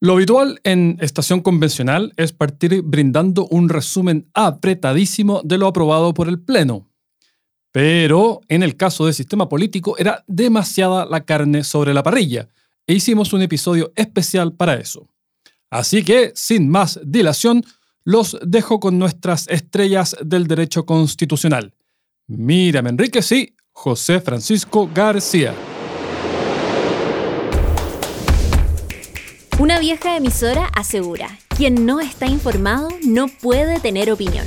Lo habitual en estación convencional es partir brindando un resumen apretadísimo de lo aprobado por el Pleno. Pero en el caso del sistema político era demasiada la carne sobre la parrilla e hicimos un episodio especial para eso. Así que, sin más dilación, los dejo con nuestras estrellas del derecho constitucional. Miriam Enríquez y José Francisco García. Una vieja emisora asegura, quien no está informado no puede tener opinión.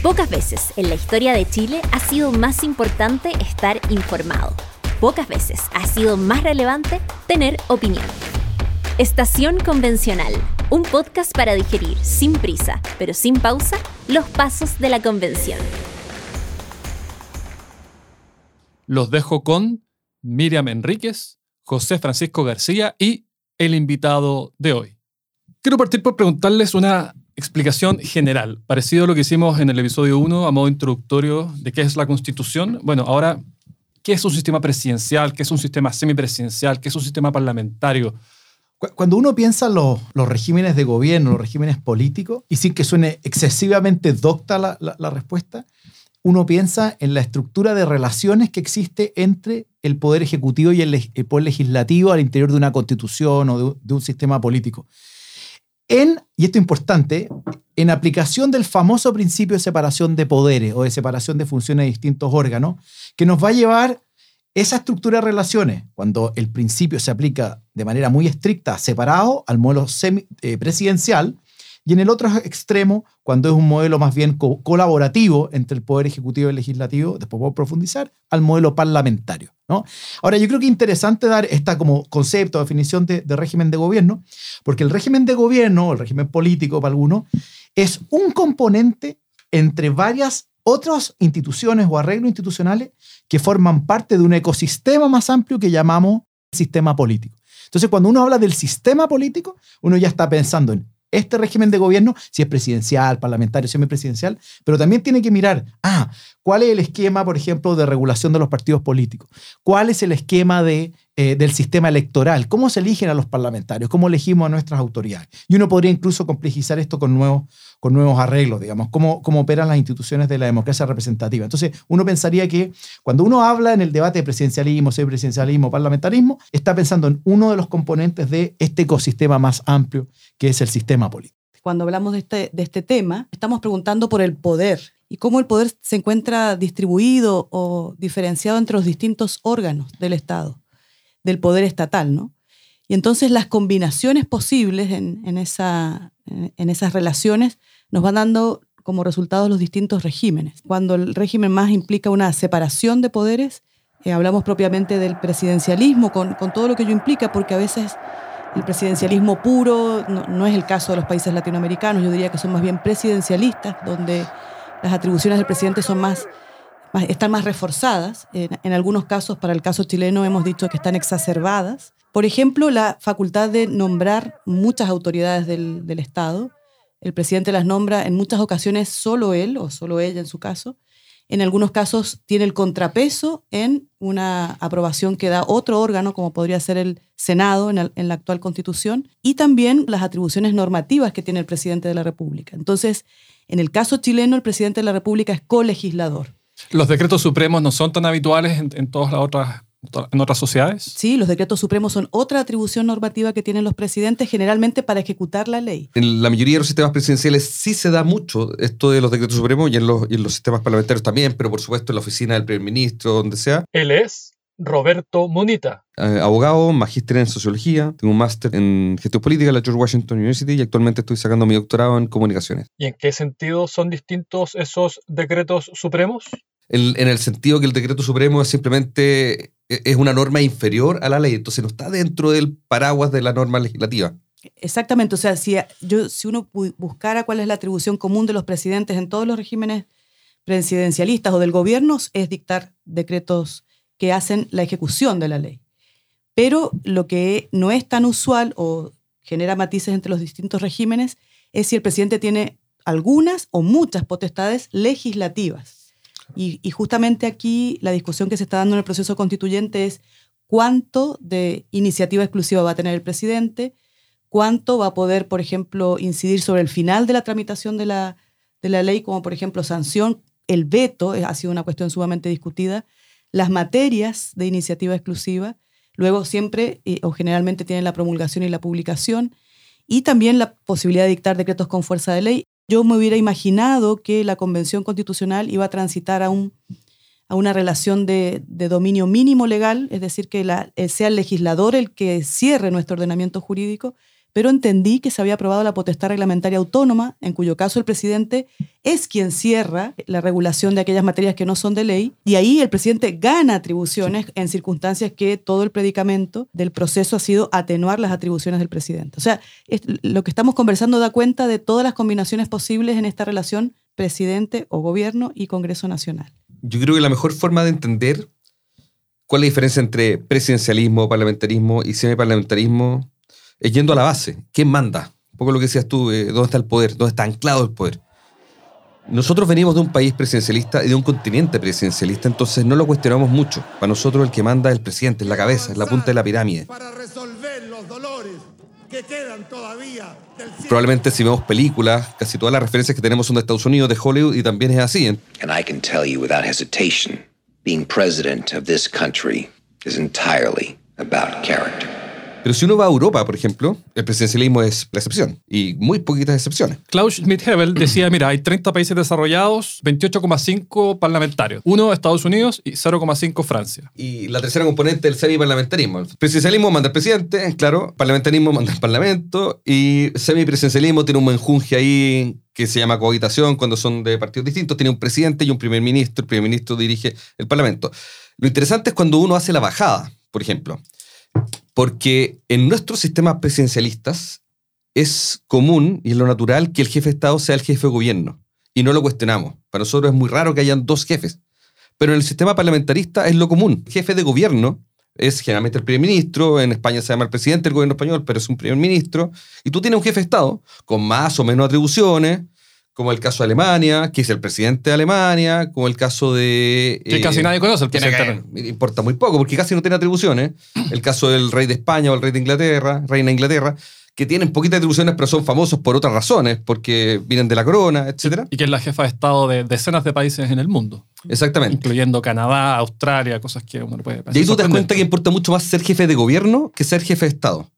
Pocas veces en la historia de Chile ha sido más importante estar informado. Pocas veces ha sido más relevante tener opinión. Estación Convencional, un podcast para digerir sin prisa, pero sin pausa, los pasos de la convención. Los dejo con Miriam Enríquez, José Francisco García y el invitado de hoy. Quiero partir por preguntarles una explicación general, parecido a lo que hicimos en el episodio 1 a modo introductorio de qué es la constitución. Bueno, ahora, ¿qué es un sistema presidencial? ¿Qué es un sistema semipresidencial? ¿Qué es un sistema parlamentario? Cuando uno piensa en los, los, regímenes de gobierno, los regímenes políticos, y sin que suene excesivamente docta la, la respuesta, uno piensa en la estructura de relaciones que existe entre el poder ejecutivo y el, poder legislativo al interior de una constitución o de, un sistema político. En, y esto es importante, en aplicación del famoso principio de separación de poderes o de separación de funciones de distintos órganos, que nos va a llevar esa estructura de relaciones, cuando el principio se aplica de manera muy estricta, separado al modelo semi, eh, presidencial, y en el otro extremo, cuando es un modelo más bien colaborativo entre el Poder Ejecutivo y el Legislativo, después puedo profundizar, al modelo parlamentario. ¿no? Ahora, yo creo que es interesante dar esta como concepto, definición de, de régimen de gobierno, porque el régimen de gobierno, o el régimen político para algunos, es un componente entre varias otras instituciones o arreglos institucionales que forman parte de un ecosistema más amplio que llamamos sistema político. Entonces, cuando uno habla del sistema político, uno ya está pensando en este régimen de gobierno, si es presidencial, parlamentario, semipresidencial, pero también tiene que mirar, ah, ¿cuál es el esquema, por ejemplo, de regulación de los partidos políticos? ¿Cuál es el esquema de, eh, del sistema electoral? ¿Cómo se eligen a los parlamentarios? ¿Cómo elegimos a nuestras autoridades? Y uno podría incluso complejizar esto con nuevos, con nuevos arreglos, digamos, cómo, cómo operan las instituciones de la democracia representativa. Entonces, uno pensaría que cuando uno habla en el debate de presidencialismo, semipresidencialismo, parlamentarismo, está pensando en uno de los componentes de este ecosistema más amplio que es el sistema político. Cuando hablamos de este, de este tema, estamos preguntando por el poder y cómo el poder se encuentra distribuido o diferenciado entre los distintos órganos del Estado, del poder estatal, ¿no? Y entonces las combinaciones posibles en, en, esa, en esas relaciones nos van dando como resultado los distintos regímenes. Cuando el régimen más implica una separación de poderes, eh, hablamos propiamente del presidencialismo, con, con todo lo que ello implica, porque a veces el presidencialismo puro no, es el caso de los países latinoamericanos, yo diría que son más bien presidencialistas, donde las atribuciones del presidente son más, están más reforzadas. En, algunos casos, para el caso chileno, hemos dicho que están exacerbadas. Por ejemplo, la facultad de nombrar muchas autoridades del, Estado. El presidente las nombra en muchas ocasiones solo él o solo ella en su caso en algunos casos tiene el contrapeso en una aprobación que da otro órgano, como podría ser el Senado en, la actual Constitución, y también las atribuciones normativas que tiene el presidente de la República. Entonces, en el caso chileno, el presidente de la República es colegislador. Los decretos supremos no son tan habituales en, en todas las otras en otras sociedades? Sí, los decretos supremos son otra atribución normativa que tienen los presidentes generalmente para ejecutar la ley. En la mayoría de los sistemas presidenciales sí se da mucho esto de los decretos supremos y en los, y en los sistemas parlamentarios también, pero por supuesto en la oficina del primer ministro, donde sea. Él es Roberto Monita. Eh, abogado, magíster en sociología, tengo un máster en gestión política en la George Washington University y actualmente estoy sacando mi doctorado en comunicaciones. ¿Y en qué sentido son distintos esos decretos supremos? en, el sentido que el decreto supremo es simplemente e, es una norma inferior a la ley, entonces no está dentro del paraguas de la norma legislativa. Exactamente, o sea, si, yo, si uno buscara cuál es la atribución común de los presidentes en todos los regímenes presidencialistas o del gobierno, es dictar decretos que hacen la ejecución de la ley. Pero lo que no es tan usual o genera matices entre los distintos regímenes es si el presidente tiene algunas o muchas potestades legislativas. Y, justamente aquí la discusión que se está dando en el proceso constituyente es cuánto de iniciativa exclusiva va a tener el presidente, cuánto va a poder, por ejemplo, incidir sobre el final de la tramitación de la, de la ley, como por ejemplo sanción, el veto, eh, ha sido una cuestión sumamente discutida, las materias de iniciativa exclusiva, luego siempre eh, o generalmente tienen la promulgación y la publicación, y también la posibilidad de dictar decretos con fuerza de ley. Yo me hubiera imaginado que la Convención Constitucional iba a transitar a, un, a una relación de, de dominio mínimo legal, es decir, que eh, sea el legislador el que cierre nuestro ordenamiento jurídico pero entendí que se había aprobado la potestad reglamentaria autónoma, en cuyo caso el presidente es quien cierra la regulación de aquellas materias que no son de ley, y ahí el presidente gana atribuciones en circunstancias que todo el predicamento del proceso ha sido atenuar las atribuciones del presidente. O sea, lo que estamos conversando da cuenta de todas las combinaciones posibles en esta relación presidente o gobierno y Congreso Nacional. Yo creo que la mejor forma de entender cuál es la diferencia entre presidencialismo, parlamentarismo y semiparlamentarismo yendo a la base. ¿Quién manda? Un poco lo que decías tú, eh, ¿dónde está el poder? ¿Dónde está anclado el poder? Nosotros venimos de un país presidencialista y de un continente presidencialista, entonces no lo cuestionamos mucho. Para nosotros el que manda es el presidente, es la cabeza, es la punta de la pirámide. Para resolver los dolores que quedan todavía Probablemente si vemos películas, casi todas las referencias que tenemos son de Estados Unidos, de Hollywood, y también es así. And I can tell you without hesitation, being president of this country is entirely about character. Pero si uno va a Europa, por ejemplo, el presidencialismo es la excepción y muy poquitas excepciones. Klaus Schmidt-Hebel decía, mira, hay 30 países desarrollados, 28,5 parlamentarios, uno Estados Unidos y 0,5 Francia. Y la tercera componente del semiparlamentarismo. El presidencialismo manda el presidente, claro, parlamentarismo manda el parlamento y semipresidencialismo tiene un menjunje ahí que se llama cohabitación cuando son de partidos distintos, tiene un presidente y un primer ministro, el primer ministro dirige el parlamento. Lo interesante es cuando uno hace la bajada, por ejemplo. Porque en nuestros sistemas presidencialistas es común y es lo natural que el jefe de Estado sea el jefe de gobierno. Y no lo cuestionamos. Para nosotros es muy raro que hayan dos jefes. Pero en el sistema parlamentarista es lo común. Jefe de gobierno es generalmente el primer ministro, en España se llama el presidente del gobierno español, pero es un primer ministro, y tú tienes un jefe de Estado con más o menos atribuciones, como el caso de Alemania, que es el presidente de Alemania, como el caso de... Que casi eh, nadie conoce el presidente. importa muy poco, porque casi no tiene atribuciones. El caso del rey de España o el rey de Inglaterra, reina de Inglaterra, que tienen poquitas atribuciones, pero son famosos por otras razones, porque vienen de la corona, etc. Y que es la jefa de Estado de decenas de países en el mundo. Exactamente. Incluyendo Canadá, Australia, cosas que uno no puede Y ahí tú te das cuenta que importa mucho más ser jefe de gobierno que ser jefe de Estado.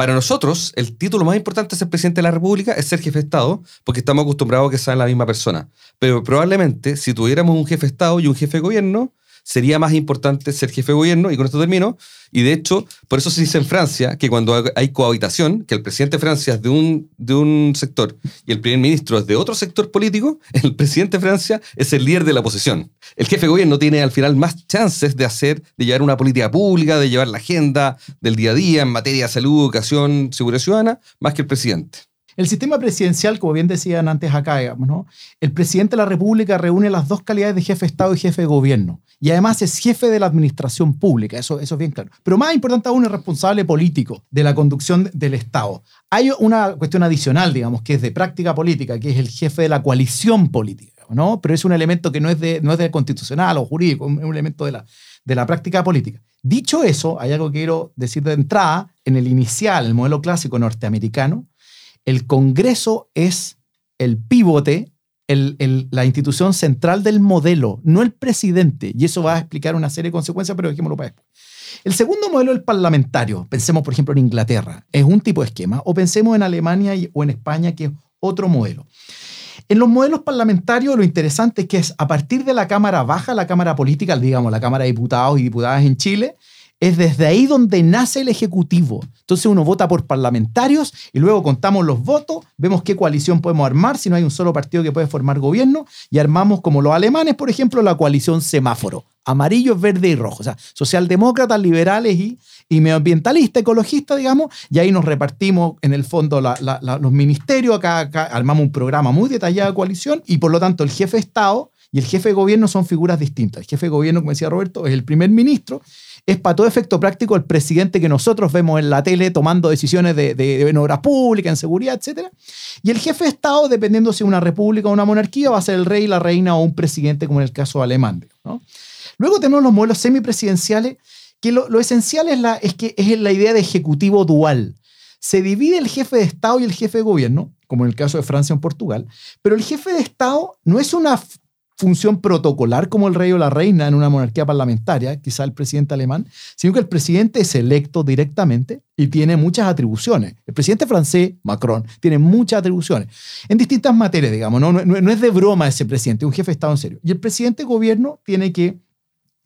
Para nosotros, el título más importante de ser presidente de la República es ser jefe de Estado, porque estamos acostumbrados a que sean la misma persona. Pero probablemente, si tuviéramos un jefe de Estado y un jefe de gobierno, sería más importante ser jefe de gobierno, y con esto termino, y de hecho, por eso se dice en Francia que cuando hay cohabitación, que el presidente de Francia es de un, de un sector y el primer ministro es de otro sector político, el presidente de Francia es el líder de la oposición. El jefe de gobierno tiene al final más chances de hacer, de llevar una política pública, de llevar la agenda del día a día en materia de salud, educación, seguridad ciudadana, más que el presidente. El sistema presidencial, como bien decían antes acá, el presidente de la República reúne las dos calidades de jefe de Estado y jefe de gobierno. Y además es jefe de la administración pública, eso, eso es bien claro. Pero más importante aún, es responsable político de la conducción del Estado. Hay una cuestión adicional, digamos, que es de práctica política, que es el jefe de la coalición política, ¿no? Pero es un elemento que no es de, no es de constitucional o jurídico, es un elemento de la, de la práctica política. Dicho eso, hay algo que quiero decir de entrada, en el inicial, el modelo clásico norteamericano, el Congreso es el pivote, la institución central del modelo, no el presidente. Y eso va a explicar una serie de consecuencias, pero dejémoslo para después. El segundo modelo es el parlamentario. Pensemos, por ejemplo, en Inglaterra. Es un tipo de esquema. O pensemos en Alemania o en España, que es otro modelo. En los modelos parlamentarios lo interesante es que es a partir de la Cámara Baja, la Cámara Política, digamos, la Cámara de Diputados y Diputadas en Chile, es desde ahí donde nace el Ejecutivo. Entonces uno vota por parlamentarios y luego contamos los votos, vemos qué coalición podemos armar, si no hay un solo partido que puede formar gobierno, y armamos como los alemanes, por ejemplo, la coalición semáforo. Amarillo, verde y rojo. O sea, socialdemócratas, liberales y, y medioambientalistas, ecologistas, digamos, y ahí nos repartimos en el fondo los ministerios, acá, acá armamos un programa muy detallado de coalición y por lo tanto el jefe de Estado y el jefe de gobierno son figuras distintas. El jefe de gobierno, como decía Roberto, es el primer ministro es para todo efecto práctico el presidente que nosotros vemos en la tele tomando decisiones de, de, de obras públicas, en seguridad, etc. Y el jefe de Estado, dependiendo si es una república o una monarquía, va a ser el rey, la reina o un presidente, como en el caso alemán. Luego tenemos los modelos semipresidenciales, que lo, esencial es, la, es que es la idea de ejecutivo dual. se divide el jefe de Estado y el jefe de gobierno, como en el caso de Francia o en Portugal, pero el jefe de Estado no es una función protocolar como el rey o la reina en una monarquía parlamentaria, quizá el presidente alemán, sino que el presidente es electo directamente y tiene muchas atribuciones. El presidente francés, Macron, tiene muchas atribuciones en distintas materias, digamos, no, no, es de broma ese presidente, es un jefe de Estado en serio. Y el presidente de gobierno tiene que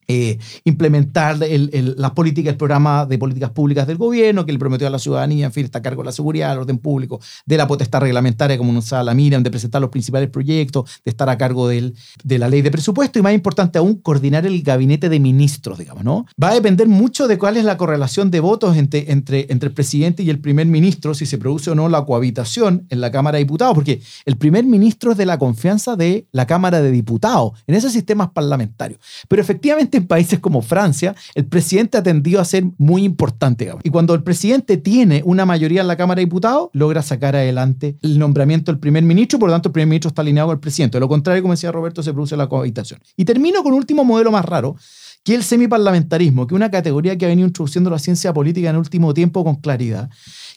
eh, implementar las políticas, el programa de políticas públicas del gobierno que le prometió a la ciudadanía, en fin, está a cargo de la seguridad, del orden público, de la potestad reglamentaria, como nos la Miriam, de presentar los principales proyectos, de estar a cargo de la ley de presupuesto y más importante aún, coordinar el gabinete de ministros, digamos, ¿no? Va a depender mucho de cuál es la correlación de votos entre, entre, entre el presidente y el primer ministro, si se produce o no la cohabitación en la Cámara de Diputados, porque el primer ministro es de la confianza de la Cámara de Diputados, en esos sistemas parlamentarios. Pero efectivamente, en países como Francia, el presidente ha tendido a ser muy importante. Y cuando el presidente tiene una mayoría en la Cámara de Diputados, logra sacar adelante el nombramiento del primer ministro, por lo tanto el primer ministro está alineado con el presidente. De lo contrario, como decía Roberto, se produce la cohabitación. Y termino con un último modelo más raro, que es el semiparlamentarismo, que es una categoría que ha venido introduciendo la ciencia política en el último tiempo con claridad,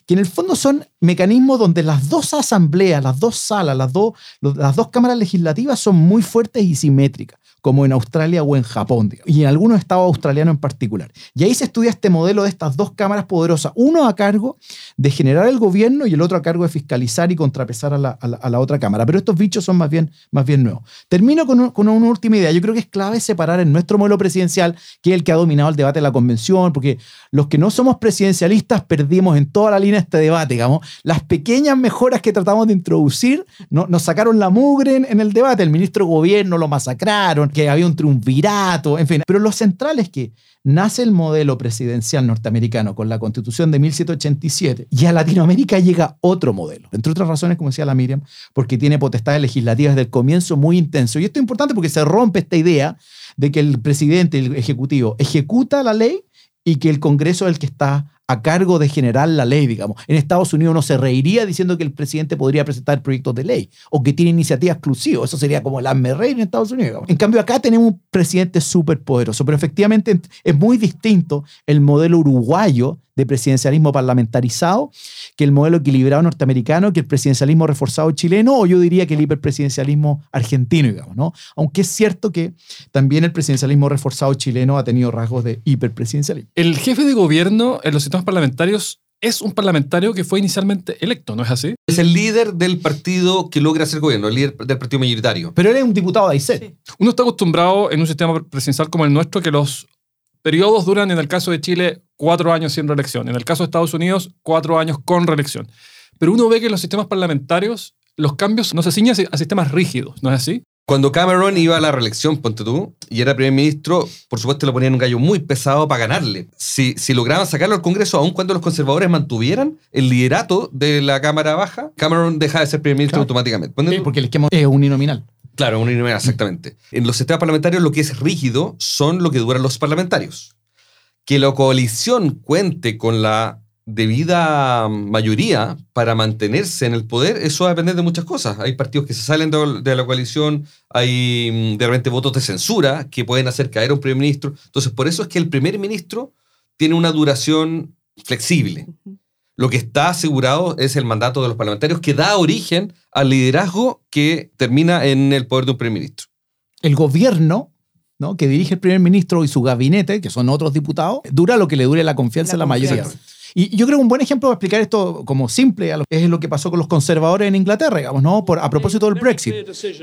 que en el fondo son mecanismos donde las dos asambleas, las dos salas, las dos, las dos cámaras legislativas son muy fuertes y simétricas como en Australia o en Japón, y en algunos estados australianos en particular. Y ahí se estudia este modelo de estas dos cámaras poderosas, uno a cargo de generar el gobierno y el otro a cargo de fiscalizar y contrapesar a la, otra cámara. Pero estos bichos son más bien, más bien nuevos. Termino con, una última idea. Yo creo que es clave separar en nuestro modelo presidencial, que es el que ha dominado el debate de la convención, porque los que no somos presidencialistas perdimos en toda la línea este debate, digamos. Las pequeñas mejoras que tratamos de introducir no, nos sacaron la mugre en, en el debate. El ministro de gobierno lo masacraron, que había un triunvirato, en fin. Pero lo central es que nace el modelo presidencial norteamericano con la constitución de 1787 y a Latinoamérica llega otro modelo. Entre otras razones, como decía la Miriam, porque tiene potestades legislativas desde el comienzo muy intenso. Y esto es importante porque se rompe esta idea de que el presidente, el ejecutivo, ejecuta la ley y que el Congreso es el que está a cargo de generar la ley, digamos. En Estados Unidos uno se reiría diciendo que el presidente podría presentar proyectos de ley o que tiene iniciativa exclusiva. Eso sería como el rey en Estados Unidos. En cambio, acá tenemos un presidente súper poderoso, pero efectivamente es muy distinto el modelo uruguayo de presidencialismo parlamentarizado que el modelo equilibrado norteamericano, que el presidencialismo reforzado chileno, o yo diría que el hiperpresidencialismo argentino, digamos, ¿no? Aunque es cierto que también el presidencialismo reforzado chileno ha tenido rasgos de hiperpresidencialismo. El jefe de gobierno en los sistemas parlamentarios es un parlamentario que fue inicialmente electo, ¿no es así? Es el líder del partido que logra ser gobierno, el líder del partido mayoritario. Pero él es un diputado de AICET. Uno está acostumbrado en un sistema presidencial como el nuestro que los periodos duran, en el caso de Chile, cuatro años sin reelección. En el caso de Estados Unidos, cuatro años con reelección. Pero uno ve que en los sistemas parlamentarios los cambios no se ciñen a sistemas rígidos, ¿no es así? Cuando Cameron iba a la reelección, ponte tú, y era primer ministro, por supuesto le ponían un gallo muy pesado para ganarle. Si, si lograban sacarlo al Congreso, aun cuando los conservadores mantuvieran el liderato de la Cámara Baja, Cameron deja de ser primer ministro automáticamente. porque el esquema es uninominal. Claro, uninominal, exactamente. En los sistemas parlamentarios lo que es rígido son lo que duran los parlamentarios. Que la coalición cuente con la debida mayoría para mantenerse en el poder, eso va a depender de muchas cosas. Hay partidos que se salen de la coalición, hay mm, de repente votos de censura que pueden hacer caer a un primer ministro. Entonces, por eso es que el primer ministro tiene una duración flexible. Lo que está asegurado es el mandato de los parlamentarios que da origen al liderazgo que termina en el poder de un primer ministro. El gobierno ¿no? que dirige el primer ministro y su gabinete, que son otros diputados, dura lo que le dure la confianza de la mayoría. Y yo creo que un buen ejemplo para explicar esto como simple es lo que pasó con los conservadores en Inglaterra, digamos, ¿no? Por, a propósito del Brexit.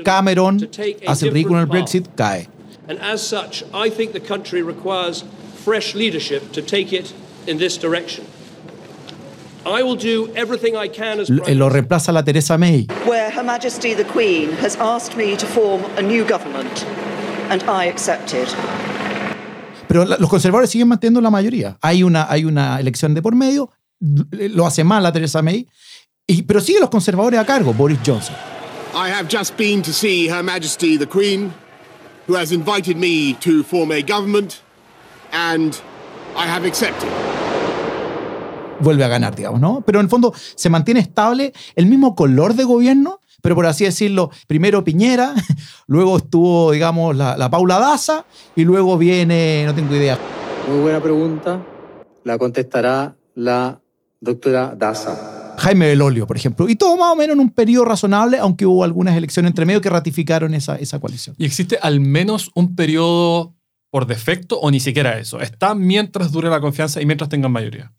Cameron hace el ridículo en el Brexit, cae. And as such, I think the country requires fresh leadership to take it in this direction. I will do everything I can as Lo reemplaza la Teresa May. Where Her Majesty the Queen has asked me to form a new government, and I accepted. Pero los conservadores siguen manteniendo la mayoría. Hay una, hay una elección de por medio, lo hace mal la Theresa May, y, pero siguen los conservadores a cargo, Boris Johnson. I have just been to see Her Majesty the Queen, who has invited me to form a government, and I have accepted vuelve a ganar, digamos, ¿no? Pero en el fondo se mantiene estable el mismo color de gobierno, pero por así decirlo, primero Piñera, luego estuvo, digamos, la, Paula Daza y luego viene, no tengo idea. Muy buena pregunta, la contestará la Doctora Daza. Jaime Belolio, por ejemplo. Y todo más o menos en un periodo razonable, aunque hubo algunas elecciones entre medio que ratificaron esa, esa coalición. ¿Y existe al menos un periodo por defecto o ni siquiera eso? ¿Está mientras dure la confianza y mientras tengan mayoría?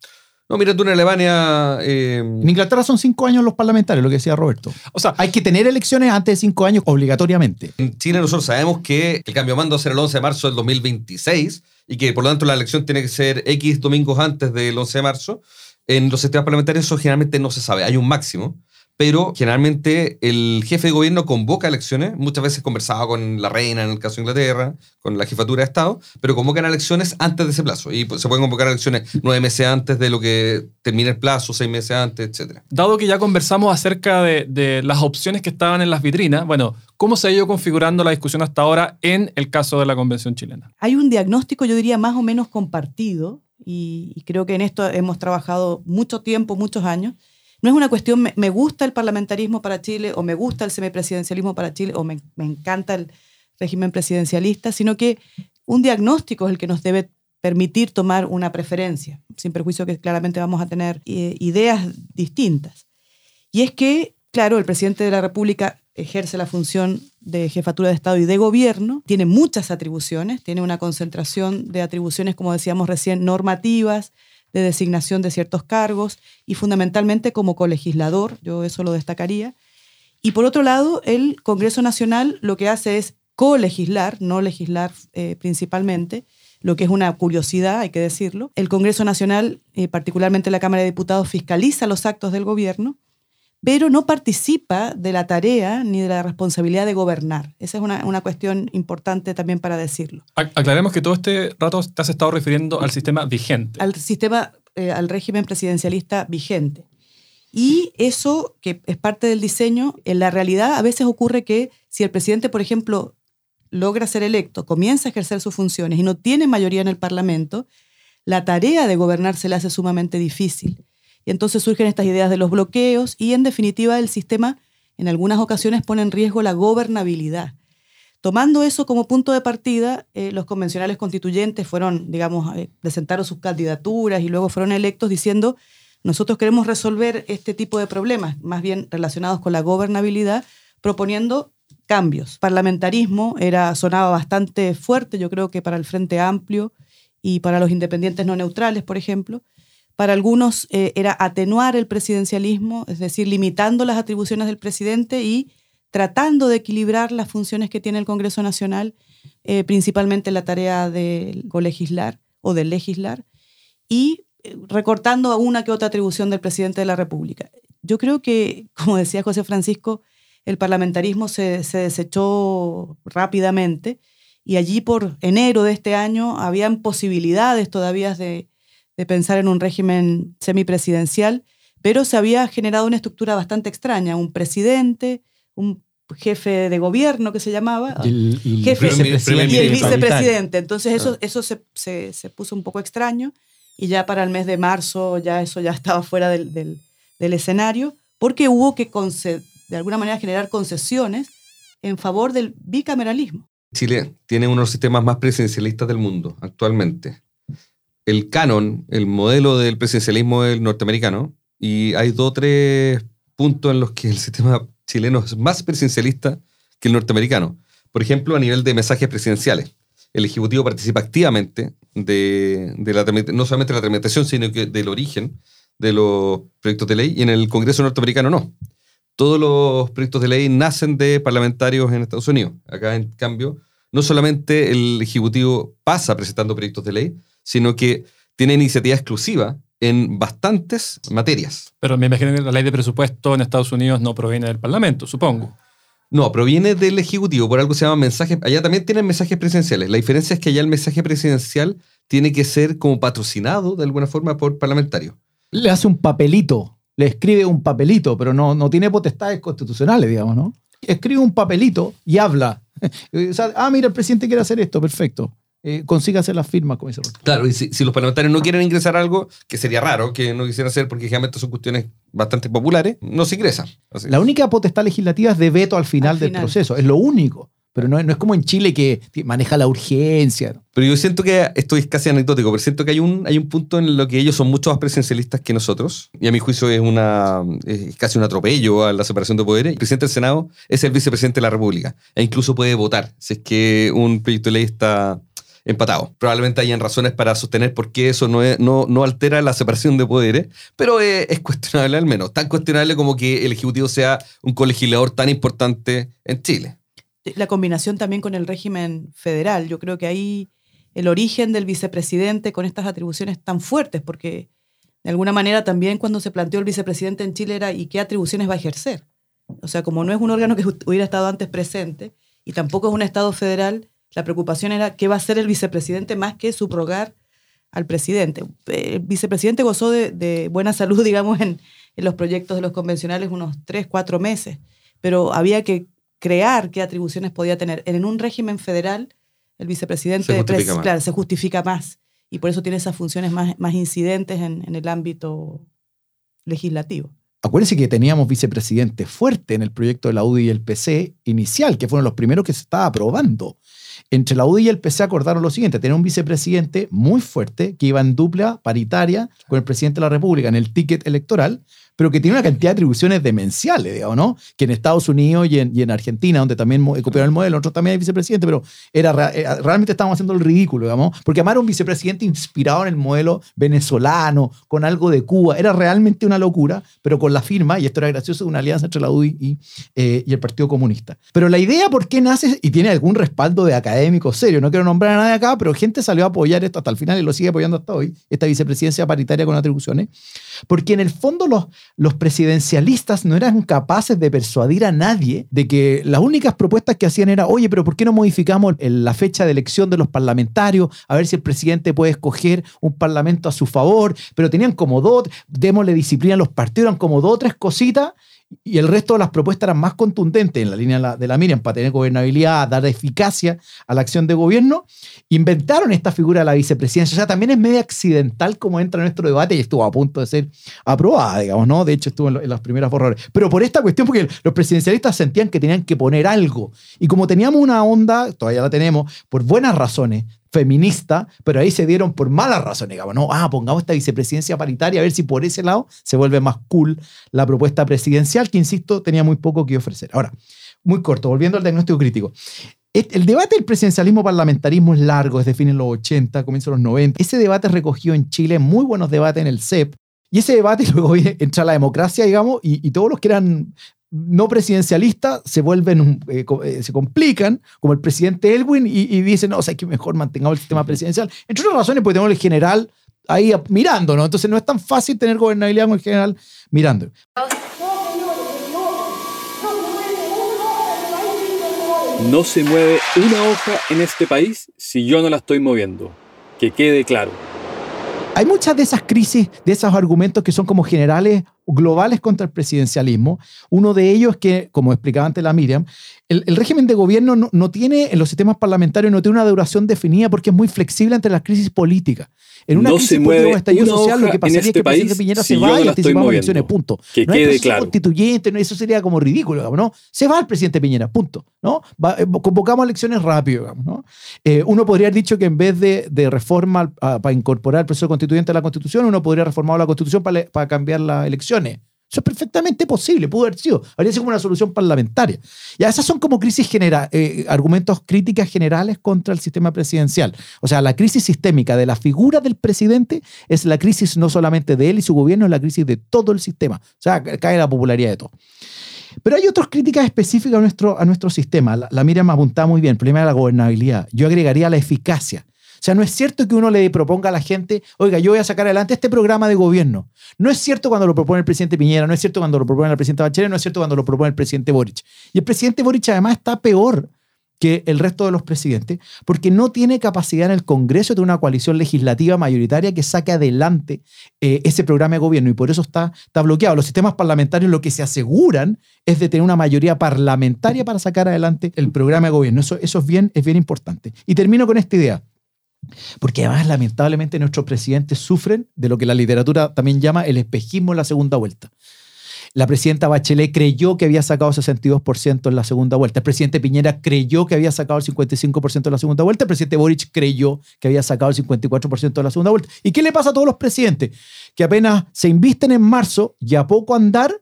No, mira, tú en Alemania... eh, En Inglaterra son cinco años los parlamentarios, lo que decía Roberto. O sea, Hay que tener elecciones antes de cinco años obligatoriamente. En Chile nosotros sabemos que el cambio de mando va a ser el 11 de marzo del 2026 y que por lo tanto la elección tiene que ser X domingos antes del 11 de marzo. En los sistemas parlamentarios eso generalmente no se sabe, hay un máximo, pero generalmente el jefe de gobierno convoca elecciones, muchas veces conversaba con la reina en el caso de Inglaterra, con la jefatura de Estado, pero convocan elecciones antes de ese plazo y pues, se pueden convocar elecciones nueve meses antes de lo que termine el plazo, seis meses antes, etc. dado que ya conversamos acerca de, de las opciones que estaban en las vitrinas, bueno, ¿cómo se ha ido configurando la discusión hasta ahora en el caso de la Convención chilena? Hay un diagnóstico, yo diría, más o menos compartido, y, y creo que en esto hemos trabajado mucho tiempo, muchos años. No es una cuestión, me, me gusta el parlamentarismo para Chile, o me gusta el semipresidencialismo para Chile, o me, encanta el régimen presidencialista, sino que un diagnóstico es el que nos debe permitir tomar una preferencia, sin perjuicio que claramente vamos a tener eh, ideas distintas. Y es que, claro, el presidente de la República ejerce la función de jefatura de Estado y de gobierno, tiene muchas atribuciones, tiene una concentración de atribuciones, como decíamos recién, normativas, de designación de ciertos cargos y fundamentalmente como colegislador, yo eso lo destacaría. Y por otro lado, el Congreso Nacional lo que hace es colegislar, no legislar eh, principalmente, lo que es una curiosidad, hay que decirlo. El Congreso Nacional, eh, particularmente la Cámara de Diputados, fiscaliza los actos del gobierno, pero no participa de la tarea ni de la responsabilidad de gobernar. Esa es una, una cuestión importante también para decirlo. Ac- Aclaremos que todo este rato te has estado refiriendo al sistema vigente. Al sistema, eh, al régimen presidencialista vigente. Y eso, que es parte del diseño, en la realidad a veces ocurre que si el presidente, por ejemplo, logra ser electo, comienza a ejercer sus funciones y no tiene mayoría en el Parlamento, la tarea de gobernar se le hace sumamente difícil. Y entonces surgen estas ideas de los bloqueos y en definitiva el sistema en algunas ocasiones pone en riesgo la gobernabilidad. Tomando eso como punto de partida, eh, los convencionales constituyentes fueron, digamos, eh, presentaron sus candidaturas y luego fueron electos diciendo, nosotros queremos resolver este tipo de problemas, más bien relacionados con la gobernabilidad, proponiendo cambios. Parlamentarismo era, sonaba bastante fuerte, yo creo que para el Frente Amplio y para los independientes no neutrales, por ejemplo. Para algunos eh, era atenuar el presidencialismo, es decir, limitando las atribuciones del presidente y tratando de equilibrar las funciones que tiene el Congreso Nacional, eh, principalmente la tarea de colegislar o de legislar, y eh, recortando una que otra atribución del presidente de la República. Yo creo que, como decía José Francisco, el parlamentarismo se, se desechó rápidamente y allí por enero de este año habían posibilidades todavía de, de pensar en un régimen semipresidencial, pero se había generado una estructura bastante extraña, un presidente, un jefe de gobierno que se llamaba, Y el, el Jefe- vicepresidente y el vicepresidente. Entonces eso, eso se, se- se puso un poco extraño y ya para el mes de marzo ya eso ya estaba fuera del, del- del escenario porque hubo que de alguna manera generar concesiones en favor del bicameralismo. Chile tiene uno de los sistemas más presidencialistas del mundo actualmente. El canon, el modelo del presidencialismo es el norteamericano, y hay dos o tres puntos en los que el sistema chileno es más presidencialista que el norteamericano. Por ejemplo, a nivel de mensajes presidenciales. El Ejecutivo participa activamente de, la, no solamente de la tramitación, sino que del origen de los proyectos de ley, y en el Congreso norteamericano no todos los proyectos de ley nacen de parlamentarios en Estados Unidos. Acá, en cambio, no solamente el Ejecutivo pasa presentando proyectos de ley, sino que tiene iniciativa exclusiva en bastantes materias. Pero me imagino que la ley de presupuesto en Estados Unidos no proviene del Parlamento, supongo. No, proviene del Ejecutivo, por algo se llama mensaje. Allá también tienen mensajes presidenciales. La diferencia es que allá el mensaje presidencial tiene que ser como patrocinado de alguna forma por parlamentarios. Le hace un papelito, le escribe un papelito, pero no, no tiene potestades constitucionales, digamos, ¿no? Escribe un papelito y habla. O sea, ah, mira, el presidente quiere hacer esto, perfecto. Eh, consígase las firmas, como dice Roberto. Claro, y si, si los parlamentarios no quieren ingresar algo, que sería raro que no quisieran hacer porque generalmente son cuestiones bastante populares, no se ingresa. Así. La única potestad legislativa es de veto al final Al del proceso, es lo único. pero no, no es como en Chile que maneja la urgencia. Pero yo siento que esto es casi anecdótico, pero siento que hay un, hay un punto en lo que ellos son mucho más presencialistas que nosotros, y a mi juicio es, una, es casi un atropello a la separación de poderes. El presidente del Senado es el vicepresidente de la República, e incluso puede votar si es que un proyecto de ley está empatado. Probablemente hayan razones para sostener por qué eso no, no, no altera la separación de poderes, pero es, es, cuestionable al menos. Tan cuestionable como que el Ejecutivo sea un colegislador tan importante en Chile. La combinación también con el régimen federal. Yo creo que ahí el origen del vicepresidente con estas atribuciones tan fuertes, porque de alguna manera también cuando se planteó el vicepresidente en Chile era ¿y qué atribuciones va a ejercer? O sea, como no es un órgano que hubiera estado antes presente y tampoco es un Estado federal, la preocupación era qué va a hacer el vicepresidente más que subrogar al presidente. El vicepresidente gozó de, buena salud, digamos, en, los proyectos de los convencionales unos tres, cuatro meses, pero había que crear qué atribuciones podía tener. En un régimen federal, el vicepresidente se justifica, claro, se justifica más y por eso tiene esas funciones más, más incidentes en, en el ámbito legislativo. Acuérdense que teníamos vicepresidente fuerte en el proyecto de la UDI y el PC inicial, que fueron los primeros que se estaba aprobando. Entre la UDI y el PC acordaron lo siguiente, tener un vicepresidente muy fuerte que iba en dupla paritaria con el presidente de la República en el ticket electoral, pero que tiene una cantidad de atribuciones demenciales, digamos, ¿no? Que en Estados Unidos y en, Argentina, donde también copiaron el modelo, nosotros también hay vicepresidente, pero era, eh, realmente estábamos haciendo el ridículo, digamos, porque amar a un vicepresidente inspirado en el modelo venezolano, con algo de Cuba, era realmente una locura, pero con la firma, y esto era gracioso, una alianza entre la UDI y, eh, y el Partido Comunista. Pero la idea, ¿por qué nace? Y tiene algún respaldo de académico serio, no quiero nombrar a nadie acá, pero gente salió a apoyar esto hasta el final y lo sigue apoyando hasta hoy, esta vicepresidencia paritaria con atribuciones, porque en el fondo los, los presidencialistas no eran capaces de persuadir a nadie de que las únicas propuestas que hacían era, oye, pero ¿por qué no modificamos la fecha de elección de los parlamentarios? A ver si el presidente puede escoger un parlamento a su favor, pero tenían como dos, démosle disciplina a los partidos, eran como dos o tres cositas y el resto de las propuestas eran más contundentes en la línea de la Miriam para tener gobernabilidad, dar eficacia a la acción de gobierno. Inventaron esta figura de la vicepresidencia. O sea, también es medio accidental como entra en nuestro debate y estuvo a punto de ser aprobada, digamos, ¿no? De hecho, estuvo en, las primeras borradores. Pero por esta cuestión, porque los presidencialistas sentían que tenían que poner algo. Y como teníamos una onda, todavía la tenemos, por buenas razones, feminista, pero ahí se dieron por malas razones, digamos, no, ah, pongamos esta vicepresidencia paritaria a ver si por ese lado se vuelve más cool la propuesta presidencial, que insisto, tenía muy poco que ofrecer. Ahora, muy corto, volviendo al diagnóstico crítico. El debate del presidencialismo parlamentarismo es largo, es de fines de los 80, comienzos de los 90. Ese debate recogió en Chile muy buenos debates en el CEP, y ese debate luego entra la democracia, digamos, y, y, todos los que eran no presidencialistas se vuelven, eh, eh, se complican, como el presidente Elwin, y, dicen, no, o sea, que mejor mantengamos el sistema presidencial. Entre otras razones, porque tenemos el general ahí mirando, ¿no? Entonces no es tan fácil tener gobernabilidad con el general mirando. No se mueve una hoja en este país si yo no la estoy moviendo. Que quede claro. Hay muchas de esas crisis, de esos argumentos que son como generales globales contra el presidencialismo. Uno de ellos es que, como explicaba antes la Miriam, el, régimen de gobierno no, tiene, en los sistemas parlamentarios, no tiene una duración definida porque es muy flexible entre las crisis políticas. En una crisis política o estallido social, lo que pasaría es que el este presidente Piñera se va y anticipamos elecciones, punto. Que no quede claro. constituyente, eso sería como ridículo, ¿no? Se va el presidente Piñera, punto. ¿no? Eh, convocamos elecciones rápido, ¿no? Eh, uno podría haber dicho que en vez de, de reforma para incorporar el proceso constituyente a la Constitución, uno podría reformar la Constitución para, para cambiar las Eso es perfectamente posible, pudo haber sido. Habría sido como una solución parlamentaria. Y esas son como crisis generales, eh, argumentos críticas generales contra el sistema presidencial. O sea, la crisis sistémica de la figura del presidente es la crisis no solamente de él y su gobierno, es la crisis de todo el sistema. O sea, cae la popularidad de todo. Pero hay otras críticas específicas a nuestro, a nuestro sistema. La, la Miriam apuntaba muy bien. El problema de la gobernabilidad. Yo agregaría la eficacia. O sea, no es cierto que uno le proponga a la gente, oiga, yo voy a sacar adelante este programa de gobierno. No es cierto cuando lo propone el presidente Piñera, no es cierto cuando lo propone el presidente Bachelet, no es cierto cuando lo propone el presidente Boric. Y el presidente Boric además está peor que el resto de los presidentes, porque no tiene capacidad en el Congreso de una coalición legislativa mayoritaria que saque adelante eh, ese programa de gobierno y por eso está, está bloqueado. Los sistemas parlamentarios lo que se aseguran es de tener una mayoría parlamentaria para sacar adelante el programa de gobierno. Eso, eso es, bien, es bien importante. Y termino con esta idea. Porque además, lamentablemente, nuestros presidentes sufren de lo que la literatura también llama el espejismo en la segunda vuelta. La presidenta Bachelet creyó que había sacado 62% en la segunda vuelta. El presidente Piñera creyó que había sacado el 55% en la segunda vuelta. El presidente Boric creyó que había sacado el 54% en la segunda vuelta. ¿Y qué le pasa a todos los presidentes? Que apenas se invisten en marzo y a poco andar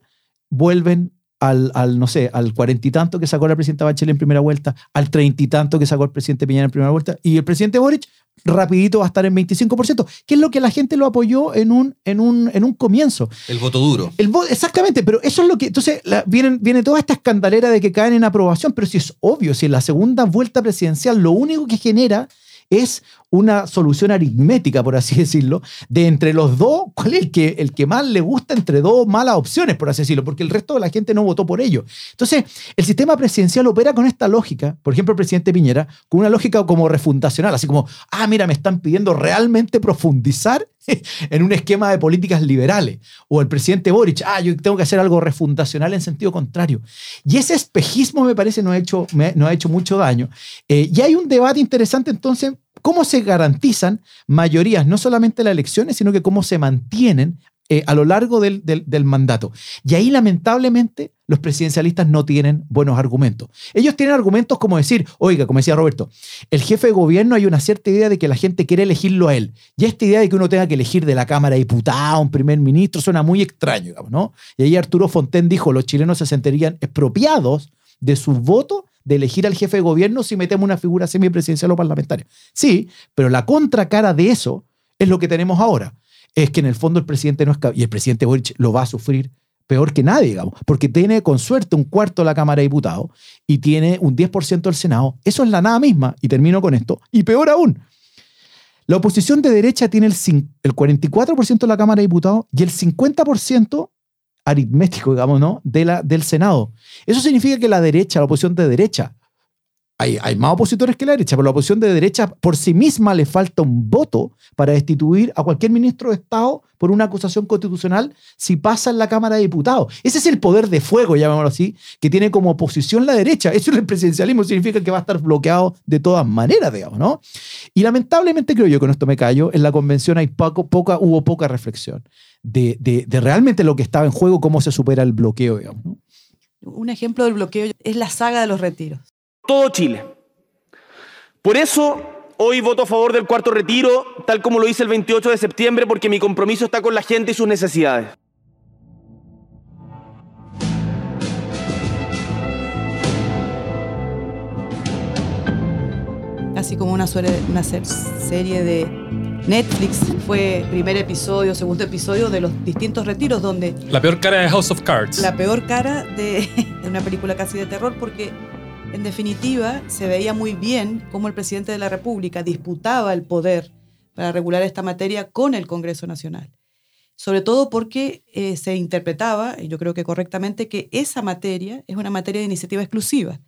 vuelven al, al, no sé, al cuarenta y tanto que sacó la presidenta Bachelet en primera vuelta, al treinta y tanto que sacó el presidente Piñera en primera vuelta, y el presidente Boric rapidito va a estar en 25%, que es lo que la gente lo apoyó en un, en un, en un comienzo. El voto duro. El exactamente, pero eso es lo que... Entonces viene, viene toda esta escandalera de que caen en aprobación, pero si es obvio, si en la segunda vuelta presidencial lo único que genera es una solución aritmética, por así decirlo, de entre los dos, cuál es el que, el que más le gusta entre dos malas opciones, por así decirlo, porque el resto de la gente no votó por ello. Entonces, el sistema presidencial opera con esta lógica, por ejemplo, el presidente Piñera, con una lógica como refundacional, así como, ah, mira, me están pidiendo realmente profundizar en un esquema de políticas liberales. O el presidente Boric, ah, yo tengo que hacer algo refundacional en sentido contrario. Y ese espejismo me parece no ha hecho, no ha hecho mucho daño. Eh, y hay un debate interesante entonces cómo se garantizan mayorías, no solamente en las elecciones, sino que cómo se mantienen eh, a lo largo del, mandato. Y ahí, lamentablemente, los presidencialistas no tienen buenos argumentos. Ellos tienen argumentos como decir, oiga, como decía Roberto, el jefe de gobierno hay una cierta idea de que la gente quiere elegirlo a él. Y esta idea de que uno tenga que elegir de la Cámara de Diputados, un primer ministro, suena muy extraño, ¿no? Y ahí Arturo Fonten dijo, los chilenos se sentirían expropiados de su voto de elegir al jefe de gobierno si metemos una figura semipresidencial o parlamentaria. Sí, pero la contracara de eso es lo que tenemos ahora. Es que en el fondo el presidente no es y el presidente Boric lo va a sufrir peor que nadie, digamos, porque tiene con suerte un cuarto de la Cámara de Diputados y tiene un 10% del Senado. Eso es la nada misma, y termino con esto, y peor aún. La oposición de derecha tiene el, el 44% de la Cámara de Diputados y el 50% aritmético, digamos, ¿no? De la, del Senado. Eso significa que la derecha, la oposición de derecha, hay, hay, más opositores que la derecha, pero la oposición de derecha por sí misma le falta un voto para destituir a cualquier ministro de Estado por una acusación constitucional si pasa en la Cámara de Diputados. Ese es el poder de fuego, llamémoslo así, que tiene como oposición la derecha. Eso en el presidencialismo significa que va a estar bloqueado de todas maneras, digamos, ¿no? Y lamentablemente creo yo, con esto me callo, en la convención hay poca, hubo poca reflexión de, de, realmente lo que estaba en juego, cómo se supera el bloqueo, digamos. ¿no? Un ejemplo del bloqueo es la saga de los retiros. Todo Chile. Por eso hoy voto a favor del cuarto retiro, tal como lo hice el 28 de septiembre, porque mi compromiso está con la gente y sus necesidades. Así como una, una serie de Netflix fue primer episodio, segundo episodio de los distintos retiros donde... La peor cara de House of Cards. La peor cara de, una película casi de terror porque en definitiva se veía muy bien cómo el presidente de la República disputaba el poder para regular esta materia con el Congreso Nacional. Sobre todo porque eh, se interpretaba, y yo creo que correctamente, que esa materia es una materia de iniciativa exclusiva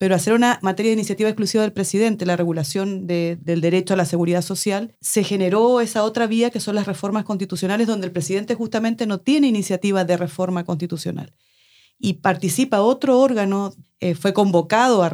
pero hacer una materia de iniciativa exclusiva del presidente, la regulación del derecho a la seguridad social, se generó esa otra vía que son las reformas constitucionales, donde el presidente justamente no tiene iniciativa de reforma constitucional. Y participa otro órgano, eh, fue convocado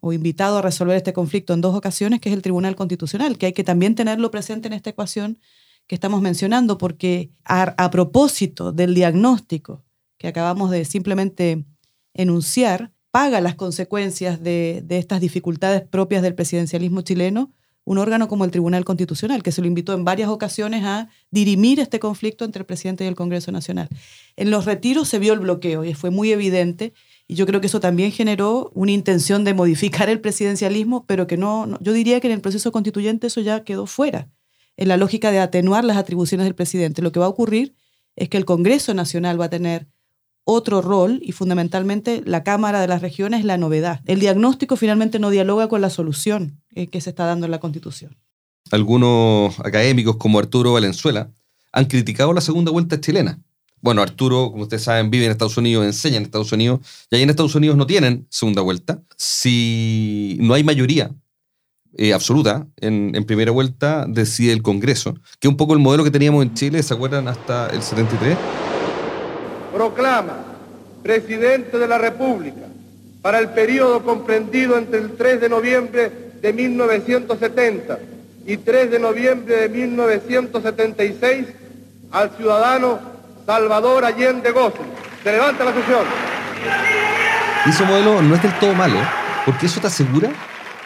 o invitado a resolver este conflicto en dos ocasiones, que es el Tribunal Constitucional, que hay que también tenerlo presente en esta ecuación que estamos mencionando, porque a propósito del diagnóstico que acabamos de simplemente enunciar, paga las consecuencias de, estas dificultades propias del presidencialismo chileno un órgano como el Tribunal Constitucional, que se lo invitó en varias ocasiones a dirimir este conflicto entre el presidente y el Congreso Nacional. En los retiros se vio el bloqueo y fue muy evidente, y yo creo que eso también generó una intención de modificar el presidencialismo, pero que no, yo diría que en el proceso constituyente eso ya quedó fuera, en la lógica de atenuar las atribuciones del presidente. Lo que va a ocurrir es que el Congreso Nacional va a tener otro rol y fundamentalmente la Cámara de las Regiones es la novedad. El diagnóstico finalmente no dialoga con la solución eh, que se está dando en la Constitución. Algunos académicos como Arturo Valenzuela han criticado la segunda vuelta chilena. Bueno, Arturo, como ustedes saben, vive en Estados Unidos, enseña en Estados Unidos, y ahí en Estados Unidos no tienen segunda vuelta. Si no hay mayoría eh, absoluta en, en, primera vuelta, decide el Congreso, que es un poco el modelo que teníamos en Chile, ¿se acuerdan? Hasta el 73 proclama presidente de la República para el periodo comprendido entre el 3 de noviembre de 1970 y 3 de noviembre de 1976 al ciudadano Salvador Allende Gómez. Se levanta la sesión. Y ese modelo no es del todo malo, porque eso te asegura